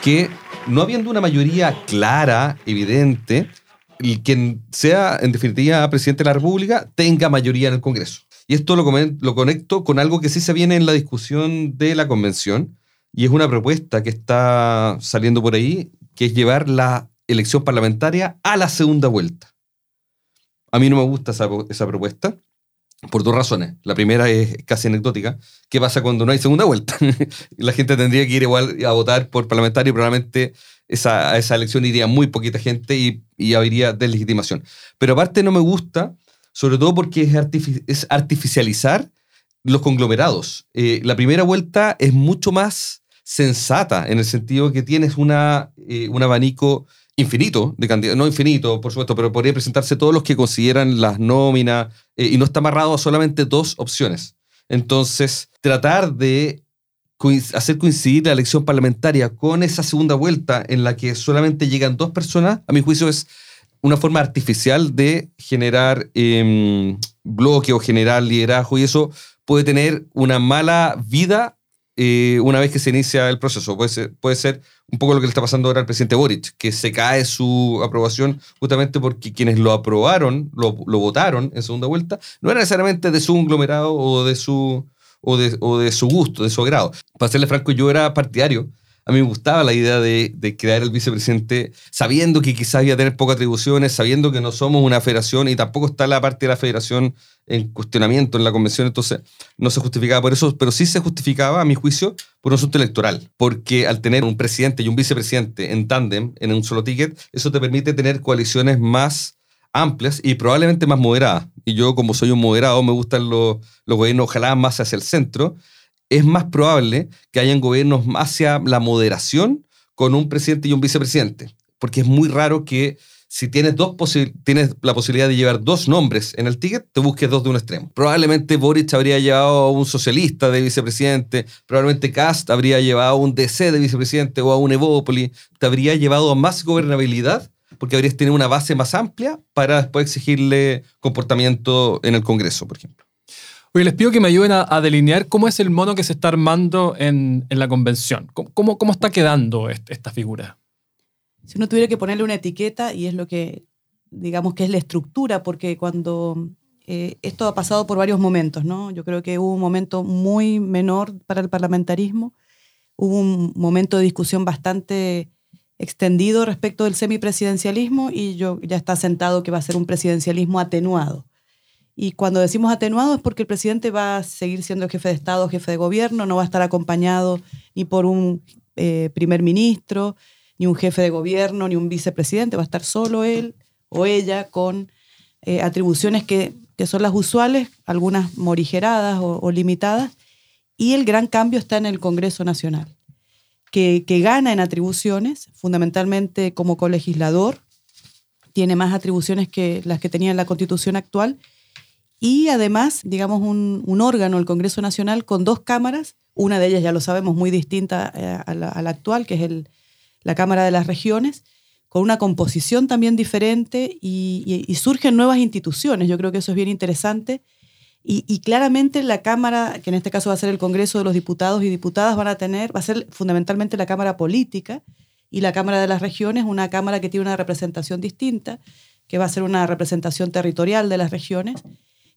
que no habiendo una mayoría clara, evidente, el quien sea en definitiva presidente de la República tenga mayoría en el Congreso. Y esto lo, conecto con algo que sí se viene en la discusión de la convención, y es una propuesta que está saliendo por ahí, que es llevar la elección parlamentaria a la segunda vuelta. A mí no me gusta esa, esa propuesta por dos razones. La primera es casi anecdótica. ¿Qué pasa cuando no hay segunda vuelta? la gente tendría que ir igual a votar por parlamentario y probablemente esa, a esa elección iría muy poquita gente y, y habría deslegitimación. Pero aparte no me gusta, sobre todo porque es, artifi- es artificializar los conglomerados. Eh, la primera vuelta es mucho más sensata en el sentido que tienes una, eh, un abanico infinito de candidatos, no infinito, por supuesto, pero podría presentarse todos los que consideran las nóminas eh, y no está amarrado a solamente dos opciones. Entonces, tratar de hacer coincidir la elección parlamentaria con esa segunda vuelta en la que solamente llegan dos personas, a mi juicio es una forma artificial de generar eh, bloque o generar liderazgo y eso puede tener una mala vida eh, una vez que se inicia el proceso. Puede ser, puede ser un poco lo que le está pasando ahora al presidente Boric, que se cae su aprobación justamente porque quienes lo aprobaron, lo, lo votaron en segunda vuelta, no era necesariamente de su conglomerado o de su, o de, o de su gusto, de su agrado. Para serle franco, yo era partidario. A mí me gustaba la idea de, crear el vicepresidente sabiendo que quizás iba a tener pocas atribuciones, sabiendo que no somos una federación y tampoco está la parte de la federación en cuestionamiento en la convención, entonces no se justificaba por eso, pero sí se justificaba, a mi juicio, por un asunto electoral, porque al tener un presidente y un vicepresidente en tándem, en un solo ticket, eso te permite tener coaliciones más amplias y probablemente más moderadas. Y yo, como soy un moderado, me gustan los, los gobiernos ojalá más hacia el centro, es más probable que hayan gobiernos hacia la moderación con un presidente y un vicepresidente, porque es muy raro que si tienes, dos tienes la posibilidad de llevar dos nombres en el ticket, te busques dos de un extremo. Probablemente Boric habría llevado a un socialista de vicepresidente, probablemente Cast habría llevado a un DC de vicepresidente o a un Evópoli, te habría llevado a más gobernabilidad porque habrías tenido una base más amplia para después exigirle comportamiento en el Congreso, por ejemplo. Oye, les pido que me ayuden a, delinear cómo es el mono que se está armando en, en la convención. ¿Cómo, cómo, cómo está quedando est- esta figura? Si uno tuviera que ponerle una etiqueta, y es lo que, digamos que es la estructura, porque cuando eh, esto ha pasado por varios momentos, ¿no? Yo creo que hubo un momento muy menor para el parlamentarismo, hubo un momento de discusión bastante extendido respecto del semipresidencialismo y yo ya está sentado que va a ser un presidencialismo atenuado. Y cuando decimos atenuado es porque el presidente va a seguir siendo jefe de Estado, jefe de gobierno, no va a estar acompañado ni por un eh, primer ministro, ni un jefe de gobierno, ni un vicepresidente, va a estar solo él o ella con eh, atribuciones que, que son las usuales, algunas morigeradas o, o limitadas, y el gran cambio está en el Congreso Nacional, que, que gana en atribuciones, fundamentalmente como colegislador, tiene más atribuciones que las que tenía en la Constitución actual, y además, digamos, un, un órgano, el Congreso Nacional, con dos cámaras, una de ellas ya lo sabemos, muy distinta eh, a la, a la actual, que es el, la Cámara de las Regiones, con una composición también diferente y, y- y surgen nuevas instituciones. Yo creo que eso es bien interesante. Y, y claramente la Cámara, que en este caso va a ser el Congreso de los Diputados y Diputadas, van a tener, va a ser fundamentalmente la Cámara Política y la Cámara de las Regiones, una Cámara que tiene una representación distinta, que va a ser una representación territorial de las regiones,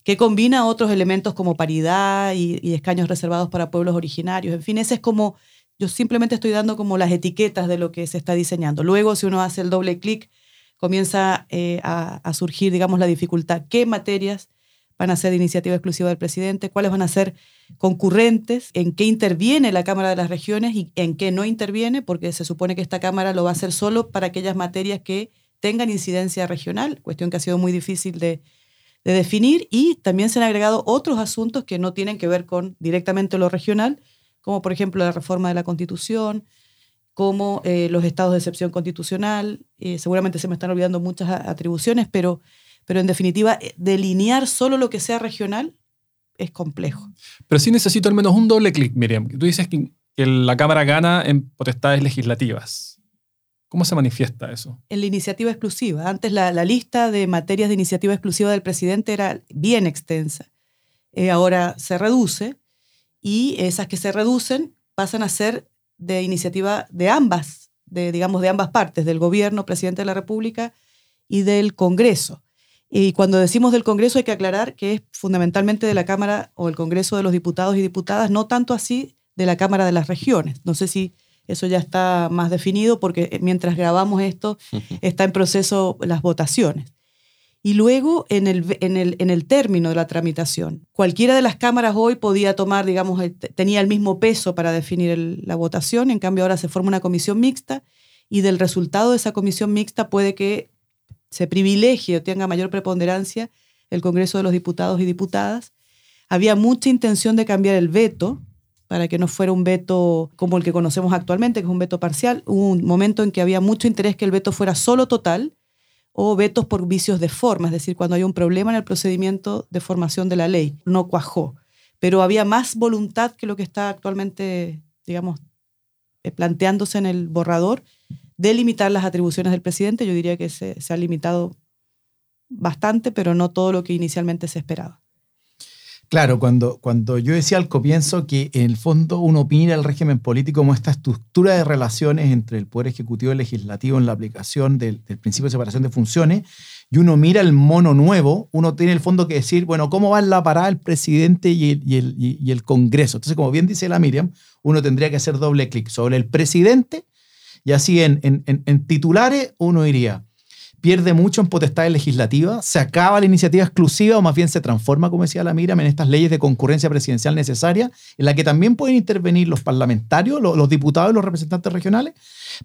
que combina otros elementos como paridad y, escaños reservados para pueblos originarios. En fin, ese es como yo simplemente estoy dando como las etiquetas de lo que se está diseñando. Luego, si uno hace el doble clic, comienza eh, a, a surgir, digamos, la dificultad. ¿Qué materias van a ser de iniciativa exclusiva del presidente? ¿Cuáles van a ser concurrentes? ¿En qué interviene la Cámara de las Regiones y en qué no interviene? Porque se supone que esta Cámara lo va a hacer solo para aquellas materias que tengan incidencia regional, cuestión que ha sido muy difícil de, de definir. Y también se han agregado otros asuntos que no tienen que ver con directamente lo regional, como por ejemplo la reforma de la Constitución, como eh, los estados de excepción constitucional. Eh, seguramente se me están olvidando muchas atribuciones, pero, pero en definitiva, eh, delinear solo lo que sea regional es complejo. Pero sí necesito al menos un doble clic, Miriam. Tú dices que la Cámara gana en potestades legislativas. ¿Cómo se manifiesta eso? En la iniciativa exclusiva, antes la, lista de materias de iniciativa exclusiva del presidente era bien extensa. eh, ahora se reduce y esas que se reducen pasan a ser de iniciativa de ambas, de, digamos, de ambas partes, del gobierno, presidente de la República y del Congreso. Y cuando decimos del Congreso hay que aclarar que es fundamentalmente de la Cámara o el Congreso de los Diputados y Diputadas, no tanto así de la Cámara de las Regiones. No sé si eso ya está más definido porque mientras grabamos esto está en proceso las votaciones. Y luego en el, en el, en el término de la tramitación, cualquiera de las cámaras hoy podía tomar, digamos, tenía el mismo peso para definir la votación, en cambio ahora se forma una comisión mixta y del resultado de esa comisión mixta puede que se privilegie o tenga mayor preponderancia el Congreso de los Diputados y Diputadas. Había mucha intención de cambiar el veto para que no fuera un veto como el que conocemos actualmente, que es un veto parcial. Hubo un momento en que había mucho interés que el veto fuera solo total o vetos por vicios de forma, es decir, cuando hay un problema en el procedimiento de formación de la ley. No cuajó. Pero había más voluntad que lo que está actualmente, digamos, eh, planteándose en el borrador de limitar las atribuciones del presidente. Yo diría que se, ha limitado bastante, pero no todo lo que inicialmente se esperaba. Claro, cuando, cuando yo decía al comienzo que en el fondo uno mira el régimen político como esta estructura de relaciones entre el Poder Ejecutivo y el Legislativo en la aplicación del, principio de separación de funciones, y uno mira el mono nuevo, uno tiene el fondo que decir, bueno, ¿cómo va en la parada el presidente y el, y el, y el Congreso? Entonces, como bien dice la Miriam, uno tendría que hacer doble clic sobre el presidente y así en, en, titulares uno iría, pierde mucho en potestades legislativas, se acaba la iniciativa exclusiva o más bien se transforma, como decía la Miriam, en estas leyes de concurrencia presidencial necesarias, en la que también pueden intervenir los parlamentarios, los, diputados y los representantes regionales,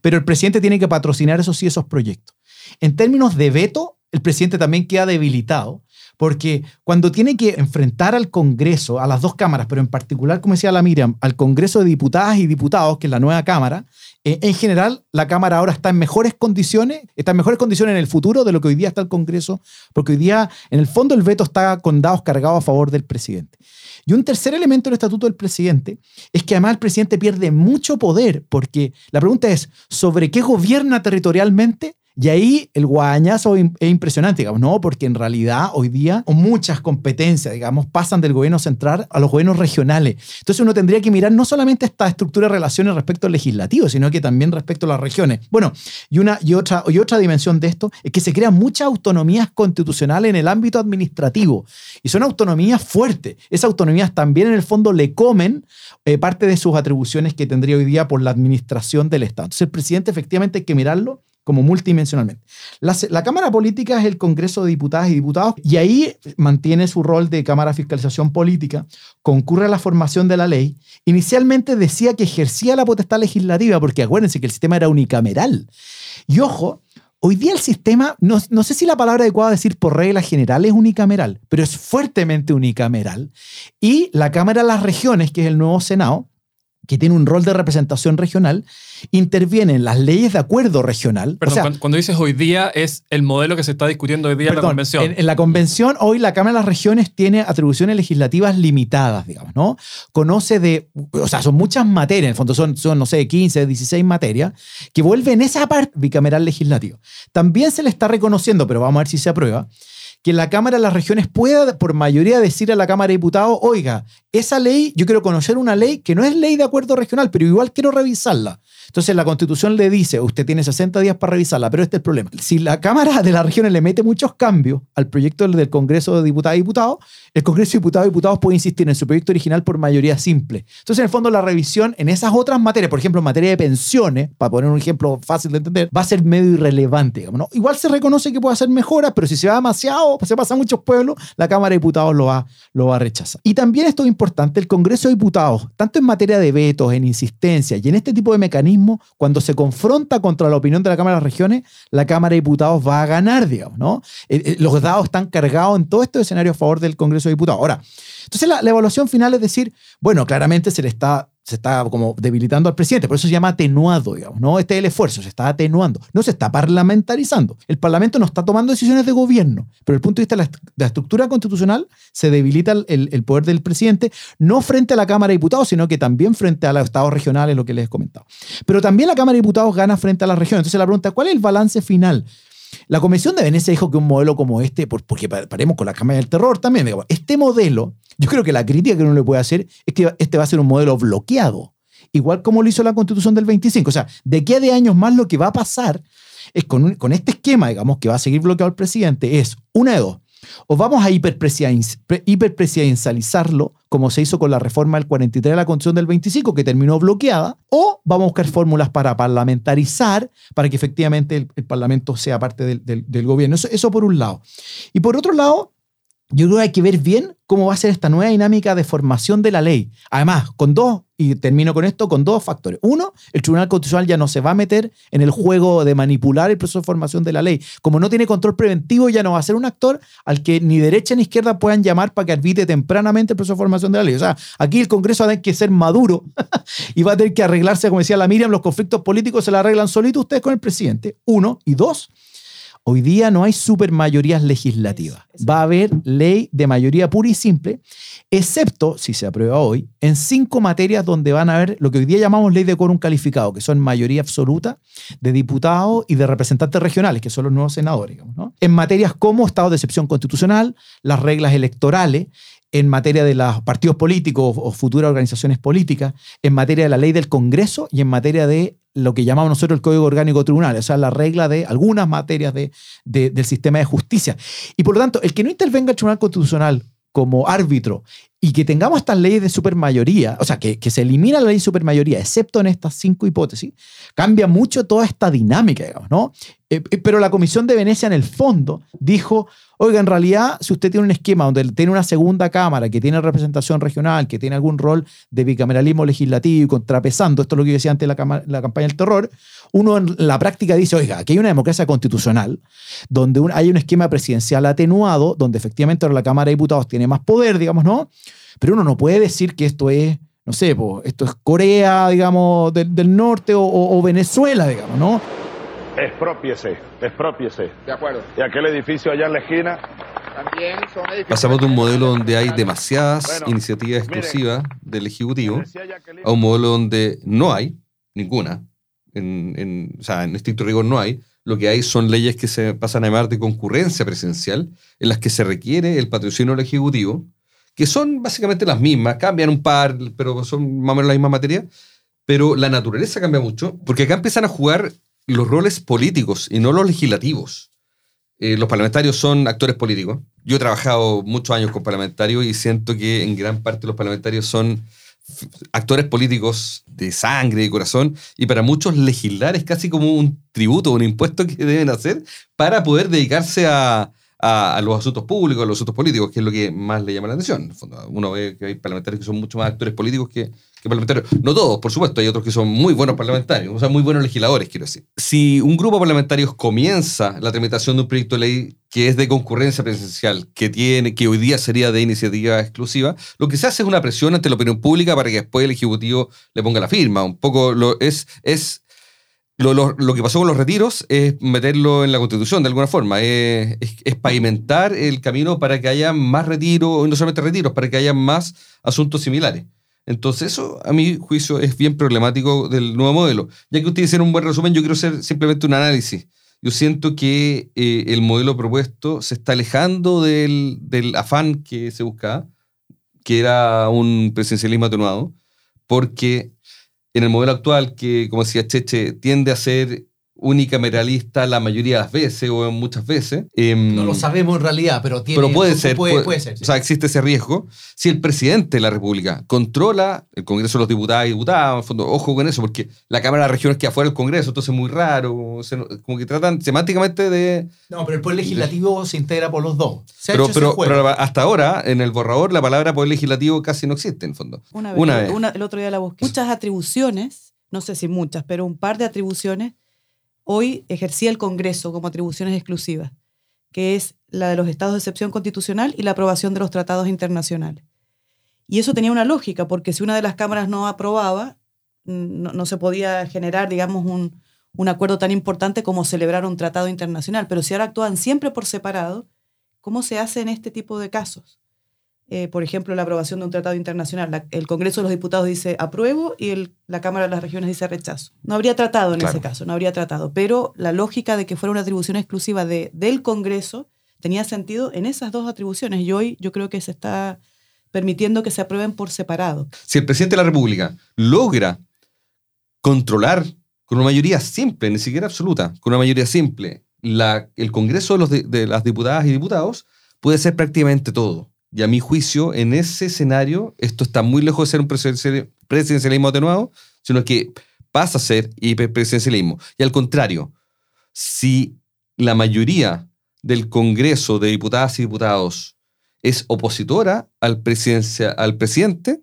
pero el presidente tiene que patrocinar sí esos proyectos. En términos de veto, el presidente también queda debilitado, porque cuando tiene que enfrentar al Congreso, a las dos cámaras, pero en particular, como decía la Miriam, al Congreso de Diputadas y Diputados, que es la nueva Cámara, eh, en general, la Cámara ahora está en mejores condiciones, está en mejores condiciones en el futuro de lo que hoy día está el Congreso, porque hoy día, en el fondo, el veto está con dados cargados a favor del presidente. Y un tercer elemento del estatuto del presidente es que además el presidente pierde mucho poder, porque la pregunta es, ¿sobre qué gobierna territorialmente? Y ahí el guañazo es impresionante, digamos, ¿no? Porque en realidad hoy día muchas competencias, digamos, pasan del gobierno central a los gobiernos regionales. Entonces uno tendría que mirar no solamente esta estructura de relaciones respecto al legislativo, sino que también respecto a las regiones. Bueno, y, una, y, otra, y otra dimensión de esto es que se crean muchas autonomías constitucionales en el ámbito administrativo. Y son autonomías fuertes. Esas autonomías también en el fondo le comen eh, parte de sus atribuciones que tendría hoy día por la administración del Estado. Entonces el presidente efectivamente hay que mirarlo como multidimensionalmente. La, Cámara Política es el Congreso de Diputadas y Diputados y ahí mantiene su rol de Cámara de Fiscalización Política, concurre a la formación de la ley. Inicialmente decía que ejercía la potestad legislativa, porque acuérdense que el sistema era unicameral. Y ojo, hoy día el sistema, no, no sé si la palabra adecuada decir por regla general es unicameral, pero es fuertemente unicameral. Y la Cámara de las Regiones, que es el nuevo Senado, que tiene un rol de representación regional, intervienen las leyes de acuerdo regional. Pero cuando, dices hoy día, es el modelo que se está discutiendo hoy día en la convención. En, la convención, hoy la Cámara de las Regiones tiene atribuciones legislativas limitadas, digamos, ¿no? Conoce de, o sea, son muchas materias, en el fondo son, son no sé, 15, 16 materias, que vuelven esa parte bicameral legislativa. También se le está reconociendo, pero vamos a ver si se aprueba, que la Cámara de las Regiones pueda, por mayoría, decir a la Cámara de Diputados, oiga, esa ley, yo quiero conocer una ley que no es ley de acuerdo regional, pero igual quiero revisarla. Entonces la constitución le dice, usted tiene 60 días para revisarla, pero este es el problema. Si la Cámara de las Regiones le mete muchos cambios al proyecto del Congreso de Diputados y Diputados, el Congreso de Diputados y Diputados puede insistir en su proyecto original por mayoría simple. Entonces, en el fondo, la revisión en esas otras materias, por ejemplo, en materia de pensiones, para poner un ejemplo fácil de entender, va a ser medio irrelevante. Igual se reconoce que puede hacer mejoras, pero si se va demasiado, se pasa a muchos pueblos, la Cámara de Diputados lo va, lo va a rechazar. Y también esto es importante, el Congreso de Diputados, tanto en materia de vetos, en insistencia y en este tipo de mecanismos, cuando se confronta contra la opinión de la Cámara de las Regiones, la Cámara de Diputados va a ganar, digamos, ¿no? Eh, eh, los dados están cargados en todo este escenario a favor del Congreso de Diputados. Ahora, entonces la, evaluación final es decir, bueno, claramente se le está, se está como debilitando al presidente, por eso se llama atenuado, digamos, ¿no? Este es el esfuerzo, se está atenuando, no se está parlamentarizando. El Parlamento no está tomando decisiones de gobierno, pero desde el punto de vista de la, estructura constitucional se debilita el, el, poder del presidente, no frente a la Cámara de Diputados, sino que también frente a los estados regionales, lo que les he comentado. Pero también la Cámara de Diputados gana frente a la región. Entonces la pregunta, ¿cuál es el balance final? La Comisión de Venecia dijo que un modelo como este, por- porque pa- paremos con la cámara del terror también, digamos, este modelo, yo creo que la crítica que uno le puede hacer es que este va a ser un modelo bloqueado, igual como lo hizo la Constitución del 25. O sea, de aquí a años más lo que va a pasar es con, con este esquema, digamos, que va a seguir bloqueado el presidente, es una de dos. O vamos a hiperpresidenci- pre- hiperpresidencializarlo, como se hizo con la reforma del 43 de la Constitución del 25, que terminó bloqueada, o vamos a buscar fórmulas para parlamentarizar, para que efectivamente el, Parlamento sea parte del, gobierno. Eso por un lado. Y por otro lado, yo creo que hay que ver bien cómo va a ser esta nueva dinámica de formación de la ley. Además, con dos, y termino con esto, con dos factores. Uno, el Tribunal Constitucional ya no se va a meter en el juego de manipular el proceso de formación de la ley. Como no tiene control preventivo, ya no va a ser un actor al que ni derecha ni izquierda puedan llamar para que arbitre tempranamente el proceso de formación de la ley. O sea, aquí el Congreso va a tener que ser maduro y va a tener que arreglarse, como decía la Miriam, los conflictos políticos se la arreglan solitos ustedes con el presidente. Uno. Y dos, Hoy día no hay supermayorías legislativas. Va a haber ley de mayoría pura y simple, excepto, si se aprueba hoy, en cinco materias donde van a haber lo que hoy día llamamos ley de quórum calificado, que son mayoría absoluta de diputados y de representantes regionales, que son los nuevos senadores. digamos, ¿no? En materias como estado de excepción constitucional, las reglas electorales, en materia de los partidos políticos o futuras organizaciones políticas, en materia de la ley del Congreso y en materia de lo que llamamos nosotros el Código Orgánico Tribunal, o sea, la regla de algunas materias de, de- del sistema de justicia. Y por lo tanto, el que no intervenga el Tribunal Constitucional como árbitro y que tengamos estas leyes de supermayoría, o sea, que, que se elimina la ley de supermayoría, excepto en estas cinco hipótesis, cambia mucho toda esta dinámica, digamos, ¿no? Eh, eh, pero la Comisión de Venecia, en el fondo, dijo, oiga, en realidad, si usted tiene un esquema donde tiene una segunda cámara que tiene representación regional, que tiene algún rol de bicameralismo legislativo y contrapesando, esto es lo que yo decía antes de la, la campaña del terror, uno en la práctica dice, oiga, aquí hay una democracia constitucional, donde un- hay un esquema presidencial atenuado, donde efectivamente ahora la Cámara de Diputados tiene más poder, digamos, ¿no? Pero uno no puede decir que esto es, no sé, po, esto es Corea, digamos, del, del norte o, o- o Venezuela, digamos, ¿no? Expropiese, expropiese. De acuerdo. Y aquel edificio allá en la esquina, También son edificios. Pasamos de un modelo donde hay demasiadas Bueno, iniciativas miren. exclusivas del Ejecutivo a un modelo donde no hay ninguna. En, en- o sea, en estricto rigor no hay. Lo que hay son leyes que se pasan a llamar de concurrencia presidencial, en las que se requiere el patrocinio del Ejecutivo, que son básicamente las mismas, cambian un par, pero son más o menos la misma materia. Pero la naturaleza cambia mucho, porque acá empiezan a jugar los roles políticos y no los legislativos. Eh, los parlamentarios son actores políticos. Yo he trabajado muchos años con parlamentarios y siento que en gran parte los parlamentarios son actores políticos de sangre, de corazón, y para muchos legislar es casi como un tributo, un impuesto que deben hacer para poder dedicarse a, a- los asuntos públicos, a los asuntos políticos, que es lo que más le llama la atención. Uno ve que hay parlamentarios que son mucho más actores políticos que, que parlamentarios. No todos, por supuesto, hay otros que son muy buenos parlamentarios, o sea, muy buenos legisladores, quiero decir. Si un grupo de parlamentarios comienza la tramitación de un proyecto de ley que es de concurrencia presidencial, que tiene, que hoy día sería de iniciativa exclusiva, lo que se hace es una presión ante la opinión pública para que después el Ejecutivo le ponga la firma. Un poco lo, es, es lo, lo- lo que pasó con los retiros es meterlo en la Constitución de alguna forma, es, es- pavimentar el camino para que haya más retiros, y no solamente retiros, para que haya más asuntos similares. Entonces eso, a mi juicio, es bien problemático del nuevo modelo. Ya que ustedes hicieron un buen resumen, yo quiero hacer simplemente un análisis. Yo siento que eh, el modelo propuesto se está alejando del, del afán que se buscaba, que era un presidencialismo atenuado, porque en el modelo actual, que como decía Cheche, tiende a ser unicameralista la mayoría de las veces o muchas veces. em, No lo sabemos en realidad, pero tiene. pero puede ser, Puede, puede- puede ser. sí. O sea, existe ese riesgo. Si el presidente de la República controla el Congreso de los Diputados y Diputadas, en fondo, ojo con eso, porque la Cámara de Regiones queda fuera del Congreso, entonces es muy raro. se- como que tratan semánticamente de. no, pero el poder legislativo se integra por los dos. Se Pero, pero, hasta ahora, en el borrador, la palabra poder legislativo casi no existe, en fondo. Una vez, Una vez. una- el otro día la busqué. Muchas atribuciones, no sé si muchas, pero un par de atribuciones, hoy ejercía el Congreso como atribuciones exclusivas, que es la de los estados de excepción constitucional y la aprobación de los tratados internacionales. Y eso tenía una lógica, porque si una de las cámaras no aprobaba, no, no se podía generar, digamos, un, un acuerdo tan importante como celebrar un tratado internacional. Pero si ahora actúan siempre por separado, ¿cómo se hace en este tipo de casos? Eh, por ejemplo, la aprobación de un tratado internacional. La- el Congreso de los Diputados dice apruebo y el- la Cámara de las Regiones dice rechazo. No habría tratado en Claro. ese caso, no habría tratado. Pero la lógica de que fuera una atribución exclusiva de, del Congreso tenía sentido en esas dos atribuciones. Y hoy yo creo que se está permitiendo que se aprueben por separado. Si el presidente de la República logra controlar con una mayoría simple, ni siquiera absoluta, con una mayoría simple, la- el Congreso de, los de las diputadas y diputados, puede ser prácticamente todo. Y a mi juicio, en ese escenario, esto está muy lejos de ser un presidenciali- presidencialismo atenuado, sino que pasa a ser hiperpresidencialismo. Y al contrario, si la mayoría del Congreso de diputadas y diputados es opositora al, presidencia, al presidente,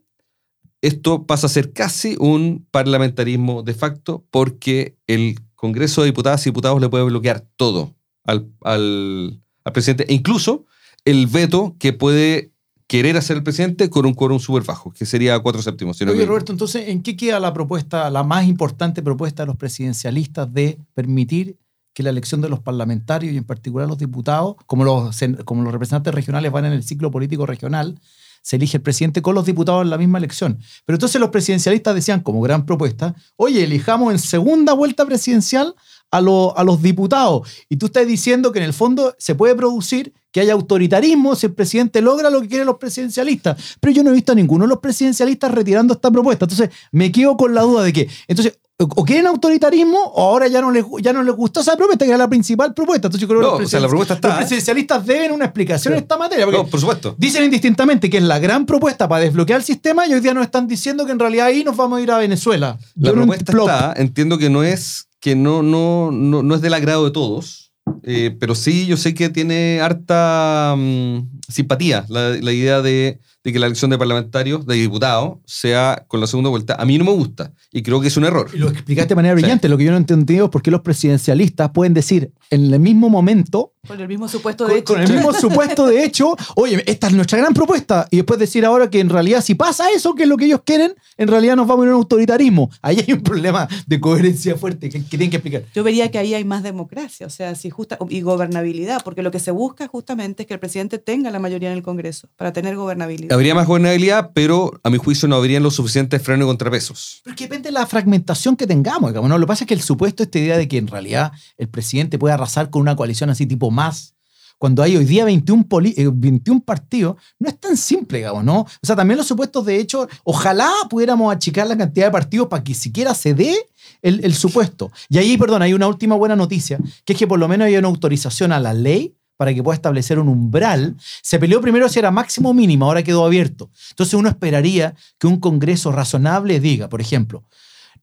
esto pasa a ser casi un parlamentarismo de facto porque el Congreso de Diputadas y Diputados le puede bloquear todo al, al- al presidente, e incluso el veto que puede querer hacer el presidente con un quórum súper bajo, que sería cuatro séptimos. si no Oye, Roberto, entonces, ¿en qué queda la propuesta, la más importante propuesta de los presidencialistas de permitir que la elección de los parlamentarios y en particular los diputados, como los, como los representantes regionales van en el ciclo político regional, se elige el presidente con los diputados en la misma elección. Pero entonces los presidencialistas decían como gran propuesta, oye, elijamos en segunda vuelta presidencial a, lo- a los diputados. Y tú estás diciendo que en el fondo se puede producir que haya autoritarismo si el presidente logra lo que quieren los presidencialistas. Pero yo no he visto a ninguno de los presidencialistas retirando esta propuesta. Entonces me quedo con la duda de que, entonces, o quieren autoritarismo o ahora ya no les, ya no les gustó esa propuesta, que era la principal propuesta. Entonces yo creo que los, o sea, la presidenci- propuesta está. los presidencialistas deben una explicación en esta materia. Porque No, por supuesto. Dicen indistintamente que es la gran propuesta para desbloquear el sistema y hoy día nos están diciendo que en realidad ahí nos vamos a ir a Venezuela. La propuesta está, entiendo que no es, que no, no, no, no es del agrado de todos, eh, pero sí yo sé que tiene harta mm, simpatía la, la idea de, de que la elección de parlamentarios, de diputados, sea con la segunda vuelta. A mí no me gusta y creo que es un error. Y lo explicaste de manera Sí. brillante. Lo que yo no he entendido es por qué los presidencialistas pueden decir en el mismo momento, Con el mismo supuesto de con, hecho. con el mismo supuesto de hecho, oye, esta es nuestra gran propuesta. Y después decir ahora que en realidad si pasa eso, que es lo que ellos quieren, en realidad nos vamos a ir a un autoritarismo. Ahí hay un problema de coherencia fuerte que, que tienen que explicar. Yo vería que ahí hay más democracia, o sea, si justa, y gobernabilidad, porque lo que se busca justamente es que el presidente tenga la mayoría en el Congreso para tener gobernabilidad. Habría más gobernabilidad, pero a mi juicio no habrían los suficientes frenos y contrapesos. Pero es que depende de la fragmentación que tengamos. ¿no? Lo que pasa es que el supuesto, esta idea de que en realidad el presidente puede arrasar con una coalición así tipo más, cuando hay hoy día 21, poli- eh, 21 partidos, no es tan simple, ¿no? O sea, también los supuestos, de hecho, ojalá pudiéramos achicar la cantidad de partidos para que siquiera se dé el, el supuesto. Y ahí, perdón, hay una última buena noticia, que es que por lo menos hay una autorización a la ley para que pueda establecer un umbral. Se peleó primero si era máximo o mínimo, ahora quedó abierto. Entonces uno esperaría que un Congreso razonable diga, por ejemplo,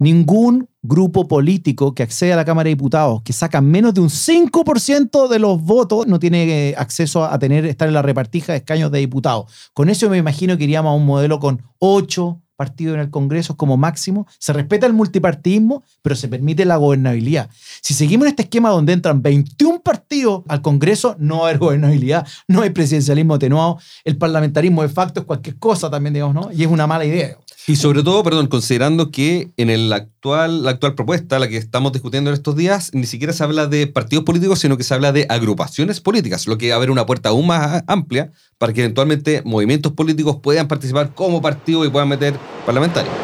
ningún grupo político que accede a la Cámara de Diputados que saca menos de un 5% de los votos no tiene eh, acceso a tener estar en la repartija de escaños de diputados. Con eso me imagino que iríamos a un modelo con 8 partidos en el Congreso como máximo. Se respeta el multipartidismo, pero se permite la gobernabilidad. Si seguimos en este esquema donde entran 21 partidos al Congreso, no haber gobernabilidad, no hay presidencialismo atenuado, el parlamentarismo de facto es cualquier cosa también, digamos, ¿no? Y es una mala idea. Y sobre todo, perdón, considerando que en el actual, la actual propuesta, la que estamos discutiendo en estos días, ni siquiera se habla de partidos políticos, sino que se habla de agrupaciones políticas, lo que abre una puerta aún más amplia para que eventualmente movimientos políticos puedan participar como partido y puedan meter parlamentarios.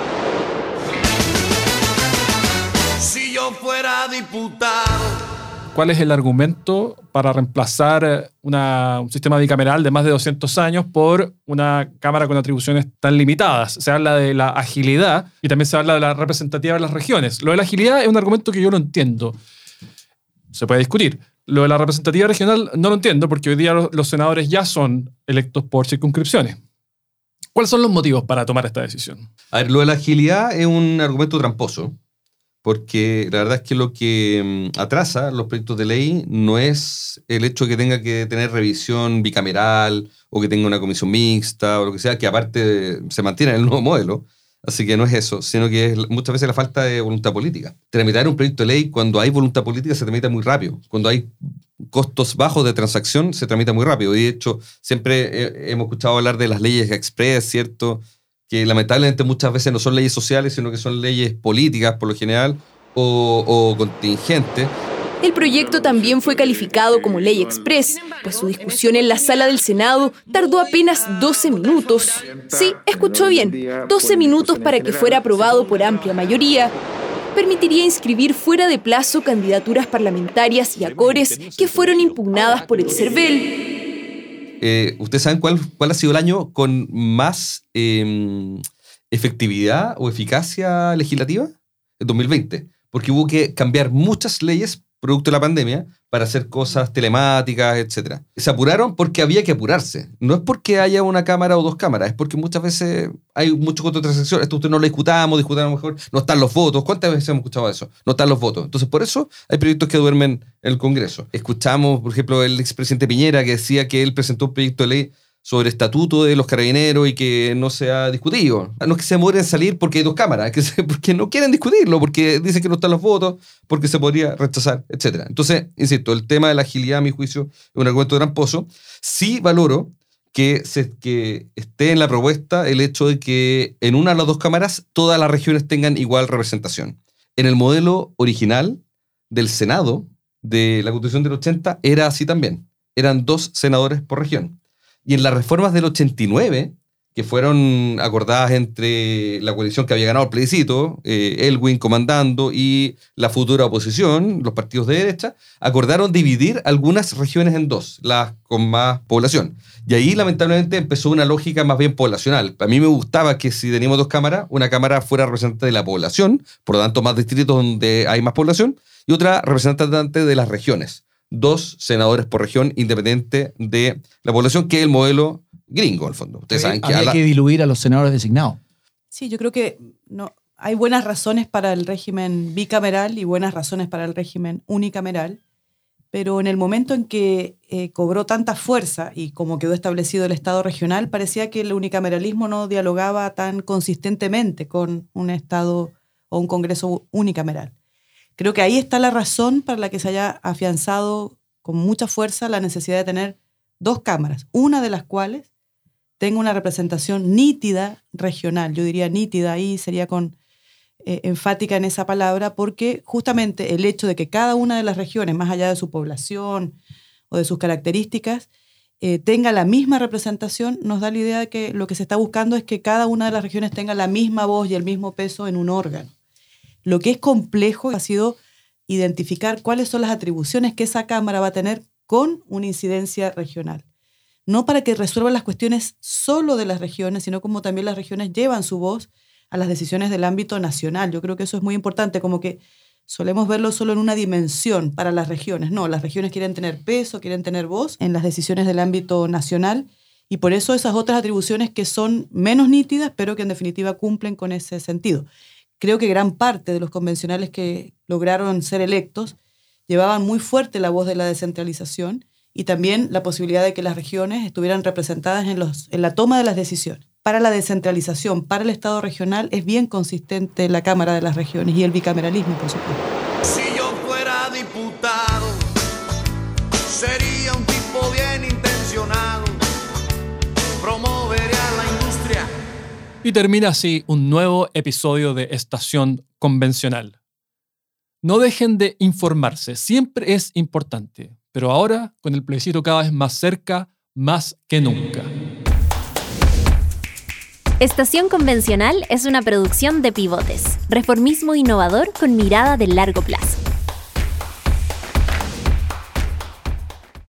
Si yo fuera diputado. ¿Cuál es el argumento para reemplazar eh, un sistema bicameral de más de 200 años por una Cámara con atribuciones tan limitadas? Se habla de la agilidad y también se habla de la representatividad de las regiones. Lo de la agilidad es un argumento que yo no entiendo. Se puede discutir. Lo de la representatividad regional no lo entiendo porque hoy día los senadores ya son electos por circunscripciones. ¿Cuáles son los motivos para tomar esta decisión? A ver, lo de la agilidad es un argumento tramposo, porque la verdad es que lo que mm, atrasa los proyectos de ley no es el hecho de que tenga que tener revisión bicameral o que tenga una comisión mixta o lo que sea, que aparte se mantiene en el nuevo modelo. Así que no es eso, sino que es muchas veces la falta de voluntad política. Tramitar un proyecto de ley cuando hay voluntad política se tramita muy rápido. Cuando hay costos bajos de transacción se tramita muy rápido. Y de hecho, siempre eh, hemos escuchado hablar de las leyes express, ¿cierto? Que lamentablemente muchas veces no son leyes sociales, sino que son leyes políticas por lo general o, contingentes. El proyecto también fue calificado como ley express, pues su discusión en la sala del Senado tardó apenas 12 minutos. Sí, escuchó bien, 12 minutos para que fuera aprobado por amplia mayoría. Permitiría inscribir fuera de plazo candidaturas parlamentarias y acores que fueron impugnadas por el CERVEL. Eh, ¿Ustedes saben cuál, cuál ha sido el año con más em, efectividad o eficacia legislativa? El 2020. Porque hubo que cambiar muchas leyes producto de la pandemia, para hacer cosas telemáticas, etc. Se apuraron porque había que apurarse. No es porque haya una cámara o dos cámaras, es porque muchas veces hay mucho transacción. Esto usted no lo discutamos, discutamos mejor, no están los votos. ¿Cuántas veces hemos escuchado eso? No están los votos. Entonces, por eso hay proyectos que duermen en el Congreso. Escuchamos, por ejemplo, el expresidente Piñera que decía que él presentó un proyecto de ley sobre estatuto de los carabineros y que no se ha discutido. No es que se mueren salir porque hay dos cámaras, que porque no quieren discutirlo, porque dicen que no están los votos, porque se podría rechazar, etc. Entonces, insisto, el tema de la agilidad, a mi juicio, es un argumento tramposo. Sí valoro que, se, que esté en la propuesta el hecho de que en una de las dos cámaras todas las regiones tengan igual representación. En el modelo original del Senado de la Constitución del 80 era así también. Eran dos senadores por región. Y en las reformas del 89, que fueron acordadas entre la coalición que había ganado el plebiscito, eh, Elwin comandando y la futura oposición, los partidos de derecha, acordaron dividir algunas regiones en dos, las con más población. Y ahí lamentablemente empezó una lógica más bien poblacional. A mí me gustaba que si teníamos dos cámaras, una cámara fuera representante de la población, por lo tanto más distritos donde hay más población, y otra representante de las regiones dos senadores por región independiente de la población, que es el modelo gringo, al fondo. Ustedes saben que Había que diluir a los senadores designados. Sí, yo creo que no, hay buenas razones para el régimen bicameral y buenas razones para el régimen unicameral, pero en el momento en que eh, cobró tanta fuerza y como quedó establecido el Estado regional, parecía que el unicameralismo no dialogaba tan consistentemente con un Estado o un Congreso unicameral. Creo que ahí está la razón para la que se haya afianzado con mucha fuerza la necesidad de tener dos cámaras, una de las cuales tenga una representación nítida regional. Yo diría nítida, ahí sería con eh, enfática en esa palabra, porque justamente el hecho de que cada una de las regiones, más allá de su población o de sus características, eh, tenga la misma representación, nos da la idea de que lo que se está buscando es que cada una de las regiones tenga la misma voz y el mismo peso en un órgano. Lo que es complejo ha sido identificar cuáles son las atribuciones que esa Cámara va a tener con una incidencia regional. No para que resuelva las cuestiones solo de las regiones, sino como también las regiones llevan su voz a las decisiones del ámbito nacional. Yo creo que eso es muy importante, como que solemos verlo solo en una dimensión para las regiones. No, las regiones quieren tener peso, quieren tener voz en las decisiones del ámbito nacional y por eso esas otras atribuciones que son menos nítidas, pero que en definitiva cumplen con ese sentido creo que gran parte de los convencionales que lograron ser electos llevaban muy fuerte la voz de la descentralización y también la posibilidad de que las regiones estuvieran representadas en, los, en la toma de las decisiones. Para la descentralización, para el Estado regional, es bien consistente la Cámara de las Regiones y el bicameralismo, por supuesto. Si yo fuera diputado, sería Y termina así un nuevo episodio de Estación Convencional. No dejen de informarse, siempre es importante, pero ahora, con el plebiscito cada vez más cerca, más que nunca. Estación Convencional es una producción de pivotes, reformismo innovador con mirada de largo plazo.